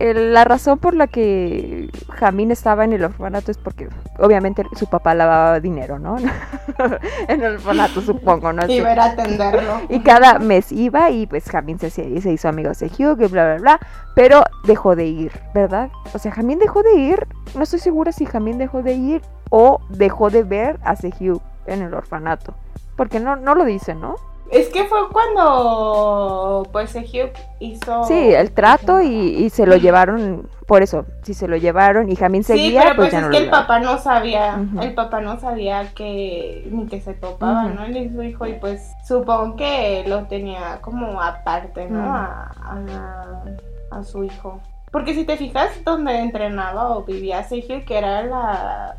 Speaker 1: la razón por la que Jamín estaba en el orfanato es porque obviamente su papá lavaba dinero, ¿no? en el orfanato, supongo, ¿no?
Speaker 2: ver a atenderlo.
Speaker 1: Y cada mes iba y pues Jamín se, se hizo amigo de Hugh y bla, bla, bla, pero dejó de ir, ¿verdad? O sea, Jamín dejó de ir, no estoy segura si Jamín dejó de ir o dejó de ver a Hugh en el orfanato, porque no, no lo dice, ¿no?
Speaker 2: Es que fue cuando pues Hugh hizo.
Speaker 1: Sí, el trato y, y se lo llevaron, por eso, si se lo llevaron y Jamín
Speaker 2: Sí,
Speaker 1: seguía,
Speaker 2: pero
Speaker 1: pues
Speaker 2: pues
Speaker 1: ya
Speaker 2: es
Speaker 1: no
Speaker 2: que
Speaker 1: lo
Speaker 2: el
Speaker 1: llevaron.
Speaker 2: papá no sabía, el papá no sabía que ni que se topaba. ¿no? Él y su hijo y pues supongo que lo tenía como aparte, ¿no? A, a, a su hijo. Porque si te fijas donde entrenaba o vivía Sergio, que era la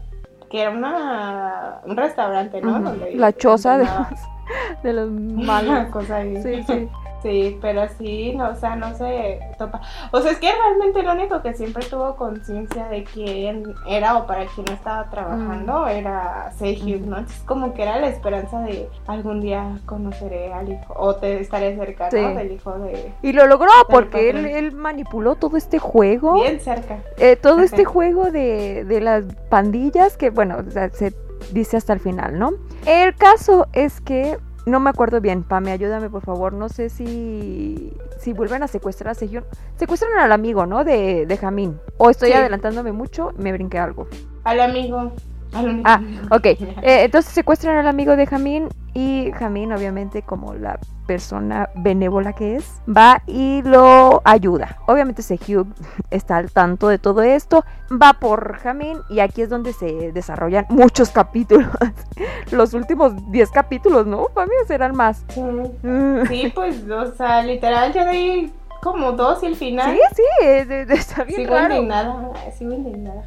Speaker 2: que era una un restaurante, ¿no? Donde
Speaker 1: La choza de de los malos.
Speaker 2: cosa ahí.
Speaker 1: Sí, sí.
Speaker 2: Sí, pero sí, no, o sea, no se topa. O sea, es que realmente lo único que siempre tuvo conciencia de quién era o para quién estaba trabajando era Sehyu,
Speaker 1: Mm.
Speaker 2: ¿no? Entonces, como que era la esperanza de algún día conoceré al hijo o te estaré cerca, ¿no? Del hijo de.
Speaker 1: Y lo logró porque él, él manipuló todo este juego.
Speaker 2: Bien cerca.
Speaker 1: Eh, todo este juego de, de las pandillas que, bueno, o sea, se dice hasta el final, ¿no? El caso es que, no me acuerdo bien, Pame, ayúdame por favor, no sé si, si vuelven a secuestrar a Sejun. Secuestran al amigo, ¿no? De, de Jamín. O estoy
Speaker 2: Sí.
Speaker 1: adelantándome mucho, me brinqué algo.
Speaker 2: Al amigo. Al único
Speaker 1: Ah,
Speaker 2: amigo.
Speaker 1: ok. Eh, entonces secuestran al amigo de Jamín y Jamín, obviamente, como la persona benévola que es, va y lo ayuda. Obviamente Sehug está al tanto de todo esto, va por Jamín y aquí es donde se desarrollan muchos capítulos. Los últimos 10 capítulos, ¿no? Para mí serán más.
Speaker 2: Sí. Sí, pues, o sea, literal, yo di como dos y el final.
Speaker 1: Sí, sí, eh, está bien
Speaker 2: Sigo
Speaker 1: raro.
Speaker 2: indignada, sigo indignada.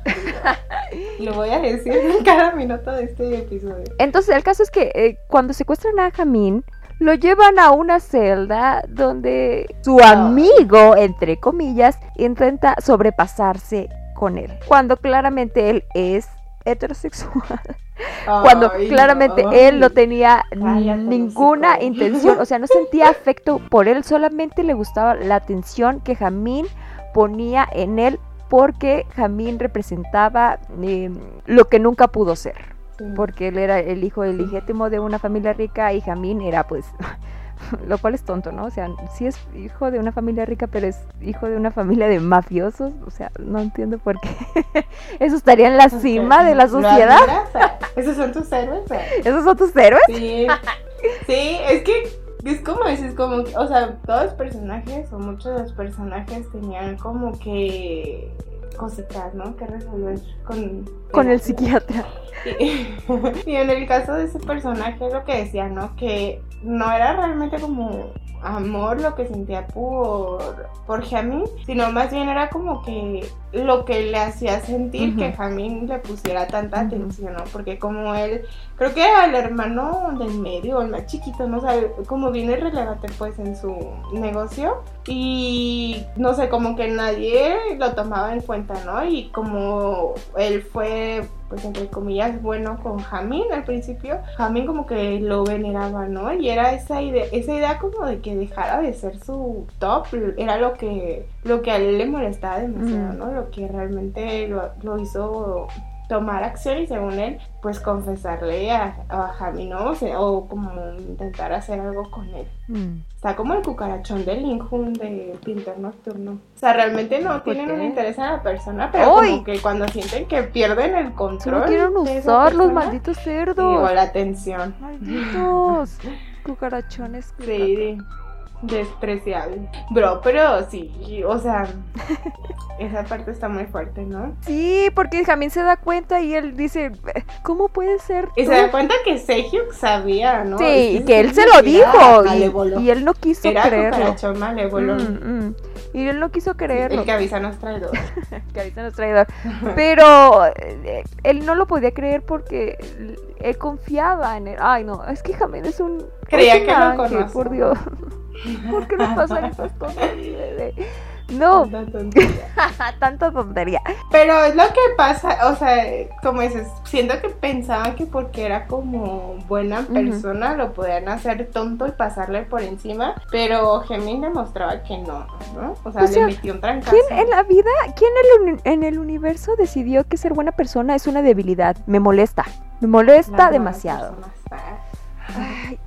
Speaker 2: Lo voy a decir en cada minuto de este episodio.
Speaker 1: Entonces, el caso es que eh, cuando secuestran a Jamín, lo llevan a una celda donde su amigo, entre comillas, intenta sobrepasarse con él. Cuando claramente él es heterosexual. Cuando
Speaker 2: Ay,
Speaker 1: claramente
Speaker 2: no.
Speaker 1: él no tenía
Speaker 2: Cállate,
Speaker 1: ninguna intención, o sea, no sentía afecto por él, solamente le gustaba la atención que Jamín ponía en él porque Jamín representaba eh, lo que nunca pudo ser
Speaker 2: Sí.
Speaker 1: porque él era el hijo ilegítimo de una familia rica y Jamín era pues lo cual es tonto, ¿no? O sea, sí es hijo de una familia rica, pero es hijo de una familia de mafiosos, o sea, no entiendo por qué eso estaría en la cima de la
Speaker 2: ¿Lo
Speaker 1: sociedad.
Speaker 2: ¿Esos son tus héroes?
Speaker 1: ¿Esos son tus héroes?
Speaker 2: Sí, sí, es que es como dices, como, o sea, todos los personajes o muchos de los personajes tenían como que cositas, ¿no? Que resolver con...
Speaker 1: Con el psiquiatra.
Speaker 2: Y, y en el caso de ese personaje lo que decía, ¿no? Que no era realmente como amor lo que sentía por, por Jamin, sino más bien era como que lo que le hacía sentir que Jamin le pusiera tanta atención, ¿no? Porque como él, creo que era el hermano del medio, el más chiquito, no sabe, como viene relevante pues en su negocio y no sé, como que nadie lo tomaba en cuenta, ¿no? Y como él fue pues entre comillas bueno con Jamin al principio, Jamin como que lo veneraba, ¿no? Y era esa idea, esa idea como de que dejara de ser su top, era lo que, lo que a él le molestaba demasiado, ¿no? Lo que realmente lo, lo hizo tomar acción y según él, pues confesarle a, a Javi, ¿no? O, como intentar hacer algo con él. Mm. Está como el cucarachón de Linjun de Pintor Nocturno. O sea, realmente no tienen un interés en la persona, pero como que cuando sienten que pierden el control.
Speaker 1: No quieren usar los malditos cerdos.
Speaker 2: O la atención.
Speaker 1: Malditos cucarachones.
Speaker 2: Sí, despreciable. Bro, pero sí, o sea, esa parte está muy fuerte, ¿no?
Speaker 1: Sí, porque Jamín se da cuenta y él dice, ¿cómo puede ser?
Speaker 2: Y se da cuenta que Sehyuk sabía, ¿no?
Speaker 1: Sí, y que él se lo dijo y, él no quiso
Speaker 2: era
Speaker 1: creerlo.
Speaker 2: Malévolo. Mm,
Speaker 1: mm. Y él no quiso creerlo.
Speaker 2: El que avisa no es traidor.
Speaker 1: que avisa no es traidor. Pero eh, él no lo podía creer porque él confiaba en él. Ay, no, es que Jamín es un...
Speaker 2: Creía que lo conocía.
Speaker 1: Por Dios. ¿Por qué nos pasan estas cosas? No. Tanta tontería. Tanta tontería.
Speaker 2: Pero es lo que pasa, o sea, como dices, siento que pensaban que porque era como buena persona lo podían hacer tonto y pasarle por encima, pero Gemini demostraba que no, ¿no? O sea, le metió un trancazo.
Speaker 1: ¿Quién en la vida, quién en el, universo decidió que ser buena persona es una debilidad? Me molesta, me molesta demasiado.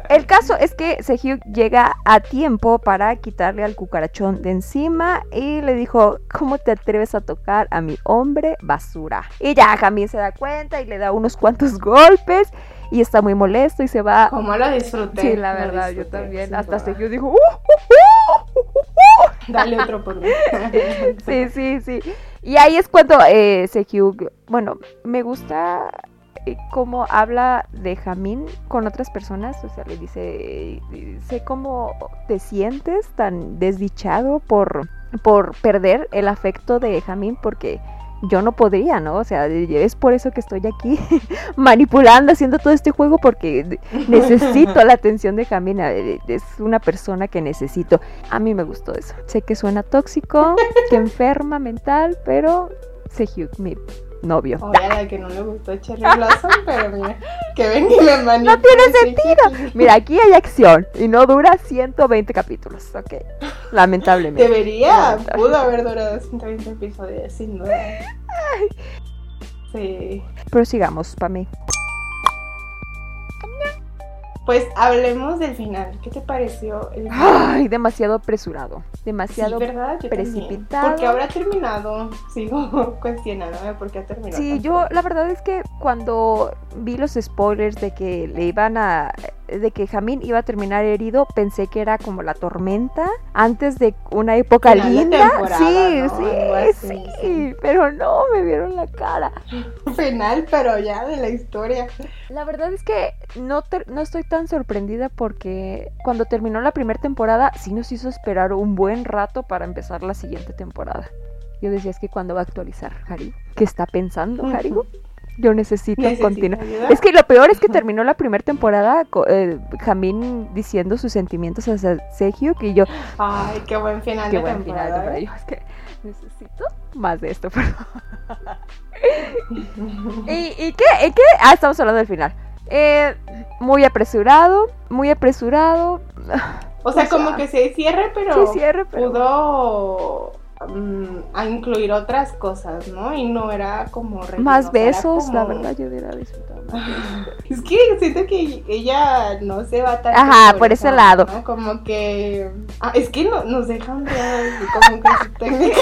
Speaker 1: El caso es que Sehyuk llega a tiempo para quitarle al cucarachón de encima y le dijo, ¿cómo te atreves a tocar a mi hombre basura? Y ya también se da cuenta y le da unos cuantos golpes y está muy molesto y se va.
Speaker 2: Como lo disfruté.
Speaker 1: Sí, la verdad, yo también. Hasta Sehyuk dijo, ¡Uh, uh,
Speaker 2: uh, Dale otro por mí.
Speaker 1: sí, sí, sí. Y ahí es cuando eh, Sehyuk, bueno, me gusta cómo habla de Jamín con otras personas, o sea, le dice, sé cómo te sientes tan desdichado por, por perder el afecto de Jamín porque yo no podría, ¿no? O sea, es por eso que estoy aquí manipulando, haciendo todo este juego porque necesito la atención de Jamín, es una persona que necesito. A mí me gustó eso. Sé que suena tóxico, que enferma mental, pero Sehhyuk, mi novio.
Speaker 2: Oye, que no le gustó Cherry Blossom, pero mira, que ven y me
Speaker 1: No tiene sentido. Mira, aquí hay acción y no dura 120 capítulos, ok. Lamentablemente.
Speaker 2: Debería, pudo haber durado 120 episodios, sin duda. Sí.
Speaker 1: Prosigamos, Pami.
Speaker 2: Pues hablemos del final. ¿Qué te pareció el
Speaker 1: final? Ay, demasiado apresurado. Demasiado precipitado.
Speaker 2: Porque habrá terminado. Sigo cuestionándome por qué ha terminado.
Speaker 1: Sí, yo la verdad es que cuando vi los spoilers de que le iban a de que Jamín iba a terminar herido, pensé que era como la tormenta antes de una época linda. Sí, sí, sí, pero no, me vieron la cara.
Speaker 2: Final, pero ya de la historia.
Speaker 1: La verdad es que no, no estoy tan sorprendida porque cuando terminó la primera temporada sí nos hizo esperar un buen rato para empezar la siguiente temporada. Yo decía, es que cuando va a actualizar Haribo. ¿Qué está pensando Haribo? Yo necesito continuar. Es que lo peor es que terminó la primera temporada eh, Jamín diciendo sus sentimientos hacia Sergio que yo.
Speaker 2: Ay, qué buen final qué buen Final
Speaker 1: ¿eh? es que necesito más de esto, perdón. ¿Y, ¿Y, qué? ¿Y qué? Ah, estamos hablando del final. Eh, muy apresurado, muy apresurado.
Speaker 2: O sea, como que se cierre, pero,
Speaker 1: sí, cierre, pero...
Speaker 2: pudo Mm, a incluir otras cosas, ¿no? Y no era como...
Speaker 1: Más besos, la verdad yo hubiera disfrutado.
Speaker 2: es que siento que ella no se va tan...
Speaker 1: Ajá, por, ese lado.
Speaker 2: Como que... Ah, es que no, nos dejan ver como que su técnica...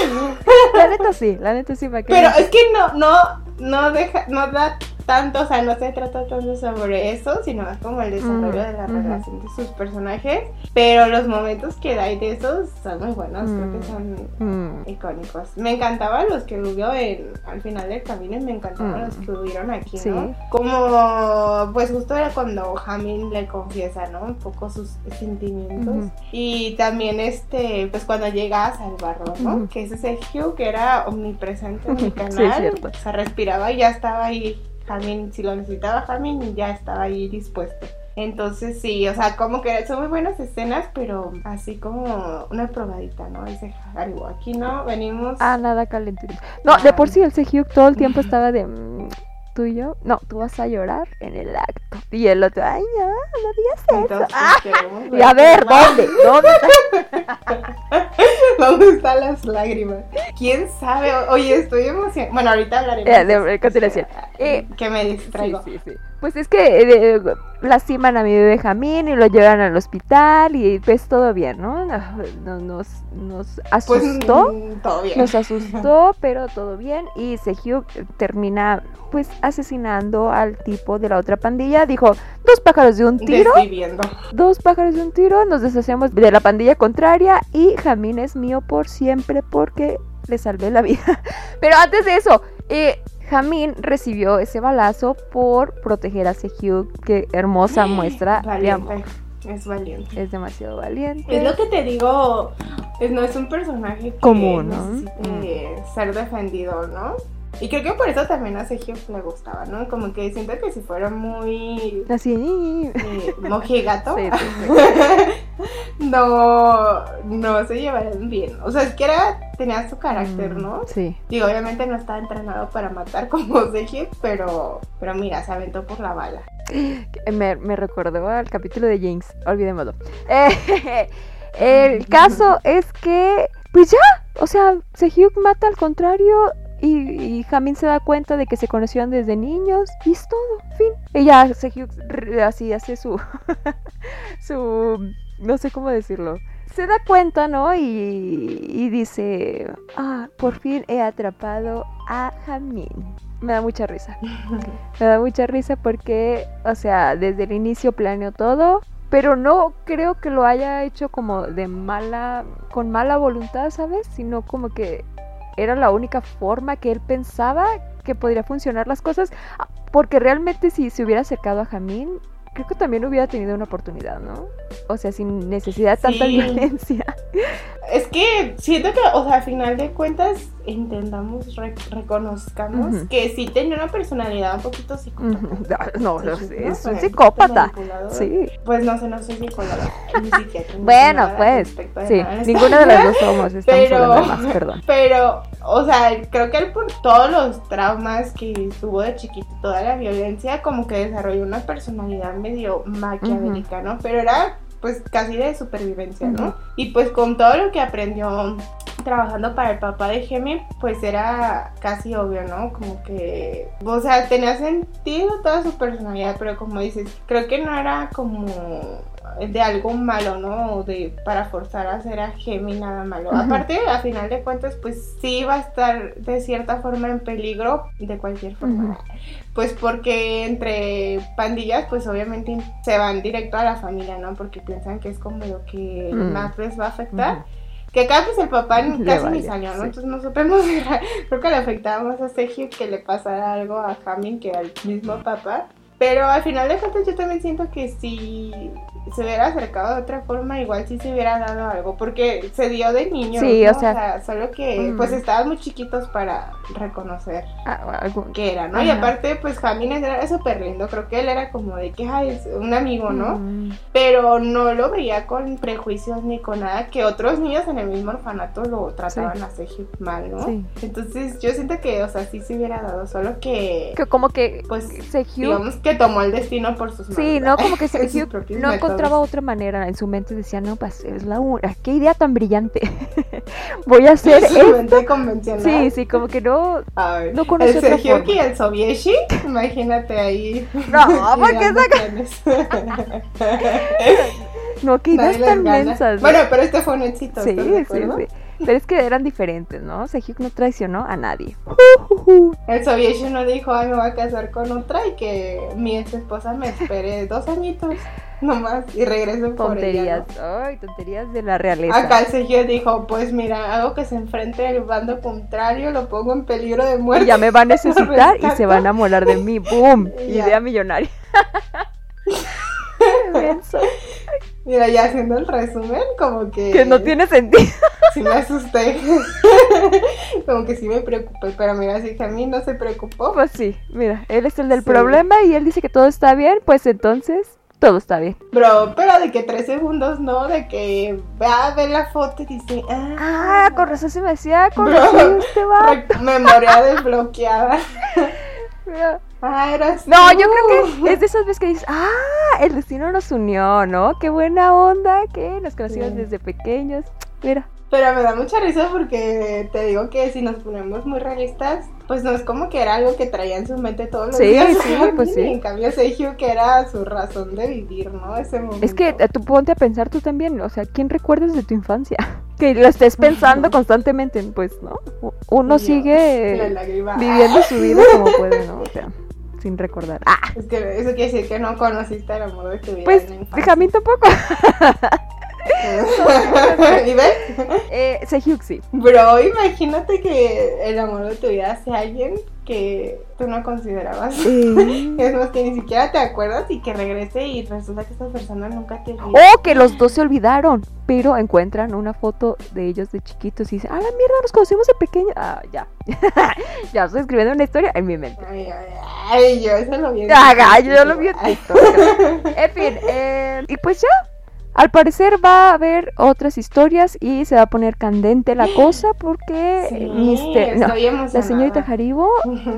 Speaker 1: la neta sí, la neta sí.
Speaker 2: Pero es que no, no, no deja, no da tanto, o sea, no se trata tanto sobre eso, sino más como el desarrollo de la
Speaker 1: ujú.
Speaker 2: relación de sus personajes. Pero los momentos que hay de esos son muy buenos, creo que
Speaker 1: Mm.
Speaker 2: son
Speaker 1: Mm,
Speaker 2: icónicos. Me encantaban los que hubo en, al final del camino y me encantaban
Speaker 1: Mm.
Speaker 2: los que hubieron aquí,
Speaker 1: Sí.
Speaker 2: ¿no? Como, pues justo era cuando Hamil le confiesa, ¿no? Un poco sus sentimientos. Y también, este, pues cuando llega a salvarlo, ¿no? Que es ese Hugh que era omnipresente en
Speaker 1: Sí,
Speaker 2: canal.
Speaker 1: es cierto.
Speaker 2: Se respiraba y ya estaba ahí. Hamil, si lo necesitaba Hamil, ya estaba ahí dispuesto. Entonces sí, o sea, como que son muy buenas escenas, pero así como una probadita, ¿no? Dice algo, aquí no, venimos...
Speaker 1: Ah, nada calentito. No, de por sí el Sehyuk todo el tiempo estaba de. Mm, Tú y yo, no, tú vas a llorar en el acto. Y el otro, ay, no, no digas eso.
Speaker 2: Entonces,
Speaker 1: Ah,
Speaker 2: queremos
Speaker 1: y a ver. ¿dónde? ¿Dónde está?
Speaker 2: ¿Dónde están las lágrimas? ¿Quién sabe? Oye, estoy emocionada. Bueno, ahorita hablaremos.
Speaker 1: Eh, de-
Speaker 2: eso,
Speaker 1: continuación. Eh,
Speaker 2: que me distraigo.
Speaker 1: Sí, sí, sí. Pues es que eh, lastiman a mi bebé Jamín y lo llevan al hospital y pues todo bien, ¿no? No- Nos, nos
Speaker 2: Pues
Speaker 1: asustó.
Speaker 2: mm, todo bien.
Speaker 1: Nos asustó, pero todo bien. Y Sehyuk termina pues asesinando al tipo de la otra pandilla. Dijo, dos pájaros de un tiro,
Speaker 2: Desviviendo.
Speaker 1: dos pájaros de un tiro, nos deshacemos de la pandilla contraria y Jamín es mío por siempre porque le salvé la vida. Pero antes de eso, eh, Jamín recibió ese balazo por proteger a Sehyuk. Qué hermosa muestra de amor.
Speaker 2: Valiente. Es valiente.
Speaker 1: Es demasiado valiente.
Speaker 2: Es lo que te digo, es, no es un personaje que
Speaker 1: Común, ¿no?
Speaker 2: necesite ser defendido, ¿no? Y creo que por eso también a Sergio le gustaba, ¿no? Como que siento que si fuera muy
Speaker 1: Así.
Speaker 2: eh, mojigato,
Speaker 1: Sí, sí,
Speaker 2: no, no se llevarían bien. O sea, es que era, tenía su carácter,
Speaker 1: Mm,
Speaker 2: ¿no?
Speaker 1: Sí.
Speaker 2: Digo, obviamente no estaba entrenado para matar como Sergio, pero, pero mira, se aventó por la bala.
Speaker 1: Me, me recordó al capítulo de Jinx, olvidémoslo. Eh, el caso es que, pues ya, o sea, Sehyuk mata al contrario y, y Jamin se da cuenta de que se conocieron desde niños y es todo, fin. Sehyuk r- así hace su, su, no sé cómo decirlo. Se da cuenta, ¿no? Y, y dice, ah, por fin he atrapado a Jamin. Me da mucha risa. Me da mucha risa porque, o sea, desde el inicio planeó todo, pero no creo que lo haya hecho como de mala, con mala voluntad, ¿sabes? Sino como que era la única forma que él pensaba que podría funcionar las cosas, porque realmente si se hubiera acercado a Jamín, creo que también hubiera tenido una oportunidad, ¿no? O sea, sin necesidad de tanta
Speaker 2: Sí.
Speaker 1: violencia.
Speaker 2: Es que siento que, o sea, a final de cuentas, entendamos, re- reconozcamos que sí tenía una personalidad un poquito psicópata.
Speaker 1: no, no,
Speaker 2: Sí,
Speaker 1: es un psicópata. Sí.
Speaker 2: Pues no sé, no soy psicóloga, ni psiquiatra.
Speaker 1: Bueno, pues, sí, ninguna de las dos somos, estamos
Speaker 2: Pero-
Speaker 1: hablando de más, perdón.
Speaker 2: Pero, o sea, creo que él por todos los traumas que tuvo de chiquito, toda la violencia, como que desarrolló una personalidad medio maquiavélica, ¿no? Pero era pues casi de supervivencia, ¿no? Y pues con todo lo que aprendió trabajando para el papá de Gemi, pues era casi obvio, ¿no? Como que, o sea, tenía sentido toda su personalidad, pero como dices, creo que no era como de algo malo, ¿no? De para forzar a hacer a Gemi nada malo. Aparte, a final de cuentas, pues sí va a estar de cierta forma en peligro, de cualquier forma. Pues porque entre pandillas, pues obviamente se van directo a la familia, ¿no? Porque piensan que es como lo que
Speaker 1: Mm.
Speaker 2: más les va a afectar. Que acá pues el papá casi
Speaker 1: vale,
Speaker 2: ni salió, ¿no?
Speaker 1: sí.
Speaker 2: Entonces no supimos, creo que le afectaba más a Sergio que le pasara algo a Jamin que al mismo papá. Pero al final de cuentas yo también siento que si se hubiera acercado de otra forma, igual sí se hubiera dado algo, porque se dio de niño.
Speaker 1: Sí,
Speaker 2: ¿no?
Speaker 1: o sea-
Speaker 2: solo que
Speaker 1: Mm.
Speaker 2: pues estaban muy chiquitos para reconocer
Speaker 1: Ah, algún-
Speaker 2: que era, ¿no? Y
Speaker 1: Ajá.
Speaker 2: aparte, pues Jamin era súper lindo, creo que él era como de que, ay, es un amigo, ¿no?
Speaker 1: Mm.
Speaker 2: Pero no lo veía con prejuicios ni con nada, que otros niños en el mismo orfanato lo trataban
Speaker 1: Sí.
Speaker 2: a Sergio mal, ¿no?
Speaker 1: Sí.
Speaker 2: Entonces yo siento que, o sea, sí se hubiera dado, solo que,
Speaker 1: Que como que
Speaker 2: pues,
Speaker 1: Sehyuk
Speaker 2: digamos que tomó el destino por sus manos.
Speaker 1: Sí, no, como que
Speaker 2: Sus propios
Speaker 1: no
Speaker 2: métodos.
Speaker 1: Encontraba otra manera. En su mente decía, no, pues es la una. Qué idea tan brillante. Voy a hacer
Speaker 2: Su
Speaker 1: esto.
Speaker 2: mente convencional.
Speaker 1: Sí, sí, como que no.
Speaker 2: Ay,
Speaker 1: No conoce
Speaker 2: el
Speaker 1: otra
Speaker 2: Sergio
Speaker 1: forma.
Speaker 2: el Sobieshi, imagínate ahí.
Speaker 1: No, porque saca-. No, qué ideas tan mensas. ¿no?
Speaker 2: Bueno, pero este fue un éxito,
Speaker 1: sí,
Speaker 2: ¿estás de
Speaker 1: sí, sí. Pero es que eran diferentes, ¿no? Sejik no traicionó a nadie.
Speaker 2: El Soviet no dijo, ay, me voy a casar con otra y que mi ex esposa me espere dos añitos nomás y regreso por ella.
Speaker 1: Tonterías,
Speaker 2: ¿no?
Speaker 1: ay, tonterías de la realeza.
Speaker 2: Acá el Sergio dijo, pues mira, hago que se enfrente el bando contrario, lo pongo en peligro de muerte.
Speaker 1: Y ya me va a necesitar y se van a molar de mí. ¡Boom! Idea millonaria.
Speaker 2: Mira, ya haciendo el resumen, como que...
Speaker 1: que no tiene sentido.
Speaker 2: Sí me asusté. como que sí me preocupé, pero mira, si a mí no se preocupó.
Speaker 1: Pues sí, mira, él es el del
Speaker 2: Sí.
Speaker 1: problema y él dice que todo está bien, pues entonces todo está bien.
Speaker 2: Bro, pero de que tres segundos no, de que va a ver la foto y dice, ah,
Speaker 1: Ah, con razón se me decía, con
Speaker 2: Bro.
Speaker 1: razón este va.
Speaker 2: memoria desbloqueada. Ah, eras
Speaker 1: No,
Speaker 2: tú.
Speaker 1: yo creo que es de esas veces que dices, ah, el destino nos unió, ¿no? Qué buena onda, que nos conocimos
Speaker 2: Sí.
Speaker 1: desde pequeños. Mira,
Speaker 2: Pero me da mucha risa porque te digo que si nos ponemos muy realistas, pues no es como que era algo que traía en su mente todos los
Speaker 1: Sí,
Speaker 2: días.
Speaker 1: sí, pues sí.
Speaker 2: En cambio, Sergio, que era su razón de vivir, ¿no? Ese momento.
Speaker 1: es que tú ponte a pensar tú también, o sea, ¿quién recuerdas de tu infancia? Que lo estés pensando constantemente, pues, ¿no? Uno sigue viviendo su vida como puede, ¿no? O sea, sin recordar. Ah,
Speaker 2: Es que eso quiere decir que no conociste el amor de tu vida.
Speaker 1: pues,
Speaker 2: infancia.
Speaker 1: Jamín tampoco.
Speaker 2: ¿Y ves?
Speaker 1: Eh, Sehyuk sí.
Speaker 2: Bro, imagínate que el amor de tu vida sea alguien que tú no considerabas. Es más, que ni siquiera te acuerdas y que regrese y resulta que esta persona nunca te vio.
Speaker 1: O que los dos se olvidaron, pero encuentran una foto de ellos de chiquitos y dicen, ah, la mierda, nos conocimos de pequeños. Ah, ya. ya estoy escribiendo una historia en mi mente.
Speaker 2: Ay, ay, ay, yo eso lo vi. en
Speaker 1: Ah, yo lo vi en TikTok. En fin, eh, y pues ya. Al parecer va a haber otras historias y se va a poner candente la cosa porque
Speaker 2: Sí,
Speaker 1: Mister- no, la señorita Haribo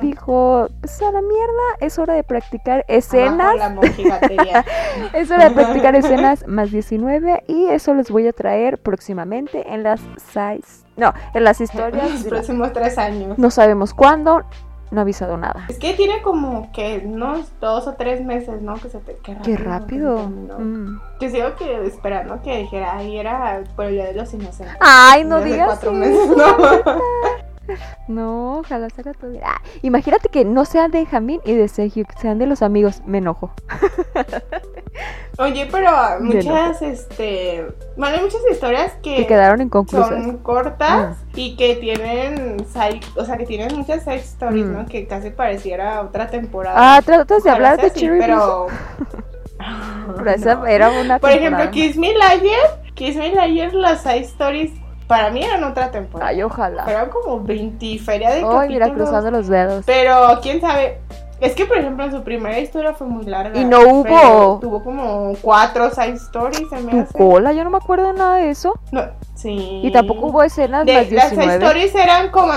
Speaker 1: dijo, pues a la mierda, es hora de practicar escenas.
Speaker 2: La.
Speaker 1: Es hora de practicar escenas más 19 y eso les voy a traer próximamente en las size. No, en las
Speaker 2: Los
Speaker 1: historias. la-
Speaker 2: próximos tres años.
Speaker 1: No sabemos cuándo, no ha avisado nada.
Speaker 2: Es que tiene como que unos dos o tres meses, ¿no? Que se te qué rápido.
Speaker 1: Qué rápido. Mm.
Speaker 2: Yo sigo que esperando que dijera, ay, era por el día de los inocentes.
Speaker 1: Ay, no
Speaker 2: Desde
Speaker 1: digas.
Speaker 2: cuatro meses, ¿no?
Speaker 1: No, ojalá todo bien. Ah, imagínate que no sean de Jamín y de Sergio, que sean de los amigos. Me enojo.
Speaker 2: Oye, pero muchas, este. Bueno, hay muchas historias que.
Speaker 1: Que quedaron inconclusas.
Speaker 2: son cortas y que tienen side, o sea que tienen muchas side stories,
Speaker 1: Mm.
Speaker 2: ¿no? Que casi pareciera otra temporada.
Speaker 1: Ah, tratas de hablar de Cherry
Speaker 2: pero
Speaker 1: Pero esa
Speaker 2: No.
Speaker 1: era una
Speaker 2: Por ejemplo,
Speaker 1: temporada.
Speaker 2: Kiss Me Layer, Kiss Me Layer las side stories para mí eran otra temporada.
Speaker 1: Ay, ojalá.
Speaker 2: Fueron como 20 y feria de
Speaker 1: Ay, mira, cruzando los dedos.
Speaker 2: Pero quién sabe. Es que, por ejemplo, en su primera historia fue muy larga.
Speaker 1: Y no hubo-
Speaker 2: Tuvo como cuatro side stories, se me
Speaker 1: Tu
Speaker 2: hace.
Speaker 1: cola, yo no me acuerdo de nada de eso.
Speaker 2: No, sí.
Speaker 1: Y tampoco hubo escenas
Speaker 2: De-
Speaker 1: más
Speaker 2: las
Speaker 1: 19.
Speaker 2: stories eran como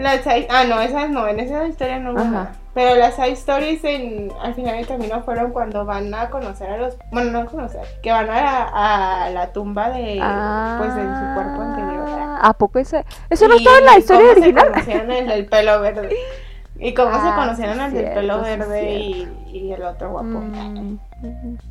Speaker 2: las side- ah no esas no en esa historia no hubo
Speaker 1: Ajá.
Speaker 2: pero las side stories en al final del camino fueron cuando van a conocer a los bueno no a conocer que van a, a la tumba de pues de su cuerpo anterior
Speaker 1: Ah, ¿A poco ese? ¿Eso no estaba en la historia original?
Speaker 2: se conocieron el del pelo verde y cómo se
Speaker 1: Ah,
Speaker 2: conocieron el del pelo verde y, y el otro guapo
Speaker 1: Mm,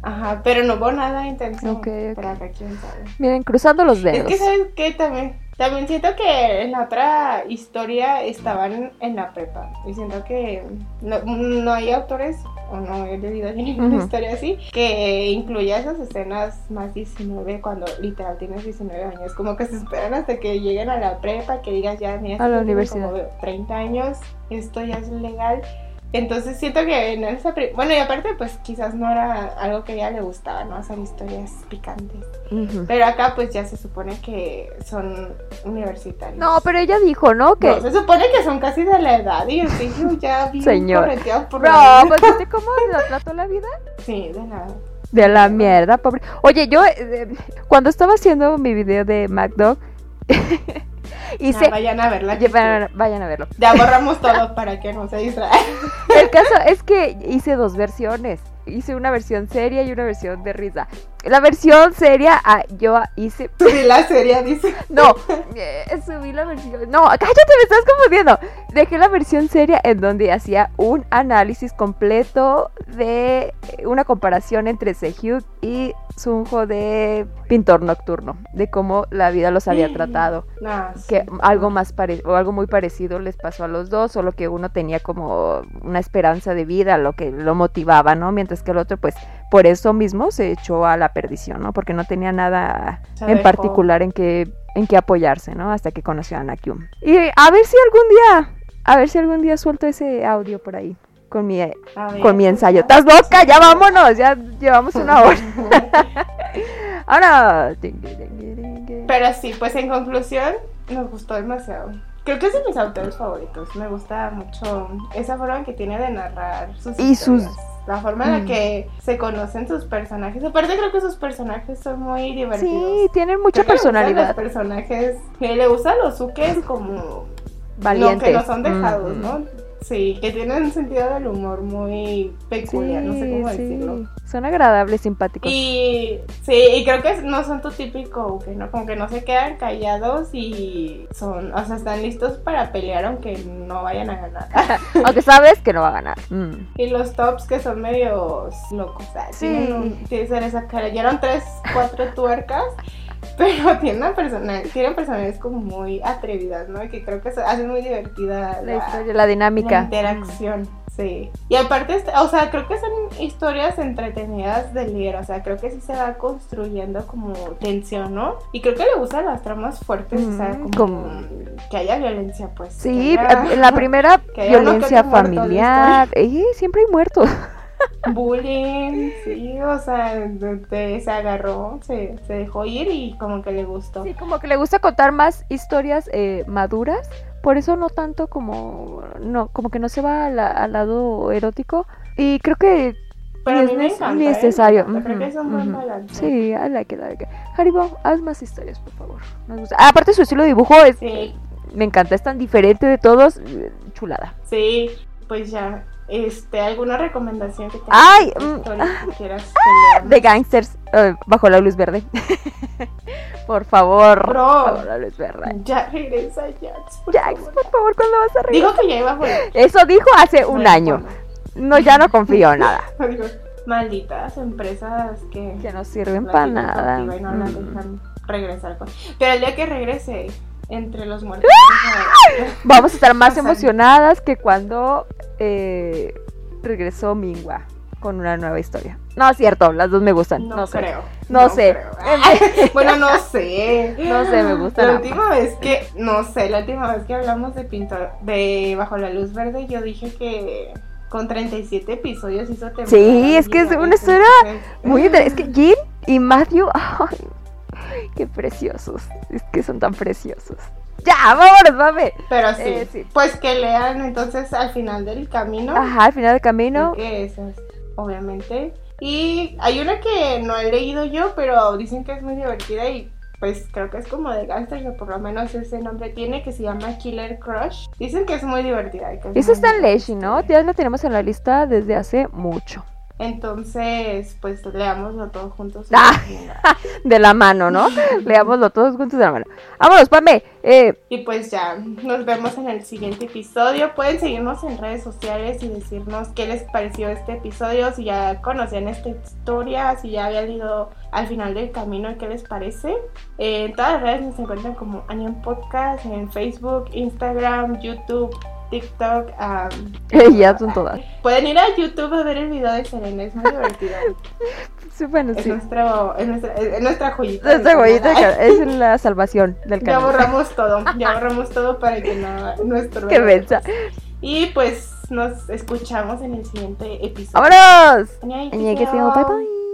Speaker 2: ajá pero no hubo nada
Speaker 1: Ok, ok.
Speaker 2: por acá quién sabe
Speaker 1: Miren, cruzando los
Speaker 2: Es
Speaker 1: dedos.
Speaker 2: que, ¿sabes qué? También, también siento que en la otra historia estaban en la prepa. Y siento que no, no hay autores, o no he leído ninguna
Speaker 1: Ujú.
Speaker 2: historia así, que incluya esas escenas más 19 cuando literal tienes 19 años. Como que se esperan hasta que lleguen a la prepa, que digas ya, mira,
Speaker 1: A la universidad.
Speaker 2: como 30 años, esto ya es legal. Entonces siento que en esa... Bueno, y aparte pues quizás no era algo que a ella le gustaba, ¿no? Hacer historias picantes. Pero acá pues ya se supone que son universitarios.
Speaker 1: No, pero ella dijo, ¿no? Que...
Speaker 2: No, se supone que son casi de la edad y el ya bien
Speaker 1: Señor.
Speaker 2: por
Speaker 1: Bro,
Speaker 2: la
Speaker 1: pues ¿viste cómo la trató la vida?
Speaker 2: Sí, de la
Speaker 1: De la mierda, pobre. Oye, yo eh, cuando estaba haciendo mi video de MacDog,
Speaker 2: vayan a verla.
Speaker 1: vayan a verlo.
Speaker 2: Ya borramos todo para que no se distraigan.
Speaker 1: El caso es que hice dos versiones. Hice una versión seria y una versión de risa. La versión seria, ah, yo hice...
Speaker 2: Subí la serie, dice.
Speaker 1: No, eh, subí la versión... No, cállate, me estás confundiendo. dejé la versión seria en donde hacía un análisis completo de eh, una comparación entre Sehyuk y Sunjo de Pintor Nocturno, de cómo la vida los había tratado.
Speaker 2: No, sí.
Speaker 1: Que algo más pare o algo muy parecido les pasó a los dos, solo que uno tenía como una esperanza de vida, lo que lo motivaba, ¿no? Mientras que el otro, pues, por eso mismo se echó a la perdición, ¿no? Porque no tenía nada en particular en que en que apoyarse, ¿no? Hasta que conoció a Nakyum. Y a ver si algún día, a ver si algún día suelto ese audio por ahí con mi con mi ensayo. ¿Estás loca? Ya vámonos, ya llevamos una hora. Ahora.
Speaker 2: Pero sí, pues en conclusión, me gustó demasiado. Creo que es de mis autores favoritos. Me gusta mucho esa forma que tiene de narrar sus
Speaker 1: Y sus-.
Speaker 2: La forma en la
Speaker 1: Mm.
Speaker 2: que se conocen sus personajes. Aparte creo que sus personajes son muy divertidos.
Speaker 1: Sí, tienen mucha
Speaker 2: Creo que
Speaker 1: personalidad.
Speaker 2: Los personajes que le gustan los Sukes como
Speaker 1: Valientes.
Speaker 2: no, que no son dejados,
Speaker 1: Mm,
Speaker 2: ¿no? Sí, que tienen un sentido del humor muy peculiar, no sé cómo
Speaker 1: sí,
Speaker 2: decirlo.
Speaker 1: Son agradables, simpáticos.
Speaker 2: Y sí, y creo que no son tu típico, que no, como que no se quedan callados y son, o sea, están listos para pelear aunque no vayan a ganar.
Speaker 1: Aunque sabes que no va a ganar. Mm.
Speaker 2: y los tops que son medios locos, o sea,
Speaker 1: Sí.
Speaker 2: tienen un, tienen esa cara, dieron tres, cuatro tuercas, pero tienen personal, tienen personalidades como muy atrevidas, ¿no? Que creo que hacen muy divertida
Speaker 1: La historia, la dinámica.
Speaker 2: la interacción, sí. Y aparte, o sea, creo que son historias entretenidas de leer, o sea, creo que sí se va construyendo como tensión, ¿no? Y creo que le gustan las tramas fuertes, o sea,
Speaker 1: Mm,
Speaker 2: como,
Speaker 1: como-
Speaker 2: que haya violencia, pues.
Speaker 1: Sí,
Speaker 2: haya
Speaker 1: en la primera violencia familiar. Eh, siempre hay muertos.
Speaker 2: bullying, sí, o sea, de- se agarró, se, se dejó ir y como que le gustó.
Speaker 1: Sí, como que le gusta contar más historias eh, maduras. Por eso no tanto como. No, como que no se va la- al lado erótico. Y creo que
Speaker 2: Pero
Speaker 1: ni
Speaker 2: a
Speaker 1: es
Speaker 2: mí me
Speaker 1: nes-
Speaker 2: encanta,
Speaker 1: ni
Speaker 2: ¿eh?
Speaker 1: necesario.
Speaker 2: Me encanta, Creo que es un buen
Speaker 1: Ujú, ujú.
Speaker 2: balance.
Speaker 1: Sí, I like it, I like it. Haribo, haz más historias, por favor. Nos gusta. Ah, aparte su estilo de dibujo es,
Speaker 2: Sí,
Speaker 1: me encanta, es tan diferente de todos, eh, chulada.
Speaker 2: Sí, pues ya. Este, ¿alguna recomendación que tengas?
Speaker 1: Ay,
Speaker 2: de
Speaker 1: mm,
Speaker 2: que quieras que?
Speaker 1: De gangsters eh, bajo la luz verde. por favor,
Speaker 2: Bro.
Speaker 1: bajo la luz verde.
Speaker 2: Ya regresa Jax, por
Speaker 1: Jax,
Speaker 2: favor.
Speaker 1: por favor, ¿cuándo vas a regresar?
Speaker 2: Dijo que ya iba a volver.
Speaker 1: Eso dijo hace un
Speaker 2: No,
Speaker 1: año.
Speaker 2: no,
Speaker 1: No, ya no confío en nada.
Speaker 2: malditas empresas que
Speaker 1: Que no sirven
Speaker 2: la
Speaker 1: para nada.
Speaker 2: y no la
Speaker 1: Mm.
Speaker 2: dejan regresar. Pero el día que regrese entre los muertos.
Speaker 1: Vamos a estar más emocionadas que cuando eh, regresó Mingua con una nueva historia. No, es cierto, las dos me gustan.
Speaker 2: No,
Speaker 1: No, sé.
Speaker 2: creo.
Speaker 1: No sé.
Speaker 2: creo. bueno, no sé.
Speaker 1: No sé, me gustan
Speaker 2: La
Speaker 1: ambas.
Speaker 2: última vez que, no sé, la última vez que hablamos de pintor, de Bajo la Luz Verde, yo dije que con 37 episodios hizo temporada.
Speaker 1: Sí, es que es una historia Muy interesante. Es que Jin y Matthew, ay, qué preciosos. Es que son tan preciosos. Ya, vámonos, mami.
Speaker 2: Pero sí,
Speaker 1: Eh, sí.
Speaker 2: pues que lean entonces al final del camino.
Speaker 1: Ajá, al final del camino.
Speaker 2: Que es, obviamente. Y hay una que no he leído yo, pero dicen que es muy divertida y pues creo que es como de gangsters, o por lo menos ese nombre tiene, que se llama Killer Crush. Dicen que es muy divertida. y que es
Speaker 1: Eso
Speaker 2: muy
Speaker 1: está en Leshi, ¿no?
Speaker 2: historia.
Speaker 1: Ya la tenemos en la lista desde hace mucho.
Speaker 2: Entonces, pues leámoslo todos juntos.
Speaker 1: Ah. De la mano, ¿no? Leámoslo todos juntos de la mano. Vámonos, Pame. Eh,
Speaker 2: Y pues ya, nos vemos en el siguiente episodio. Pueden seguirnos en redes sociales y decirnos qué les pareció este episodio, si ya conocían esta historia, si ya habían ido al final del camino, qué les parece. Eh, en todas las redes nos encuentran como Anion Podcast, en Facebook, Instagram, YouTube, TikTok. am,
Speaker 1: ya son todas.
Speaker 2: Pueden ir a YouTube a ver el video de Serena, es muy divertido.
Speaker 1: Sí, bueno,
Speaker 2: es,
Speaker 1: sí.
Speaker 2: nuestro, es, nuestra, es nuestra joyita.
Speaker 1: huellita
Speaker 2: canal.
Speaker 1: es la salvación del
Speaker 2: Ya
Speaker 1: canal.
Speaker 2: borramos todo, ya borramos todo para que no nuestro
Speaker 1: Qué mensa.
Speaker 2: Y pues nos escuchamos en el siguiente episodio.
Speaker 1: ¡Vámonos!
Speaker 2: Annyeonghaseyo.
Speaker 1: Annyeonghaseyo, bye bye.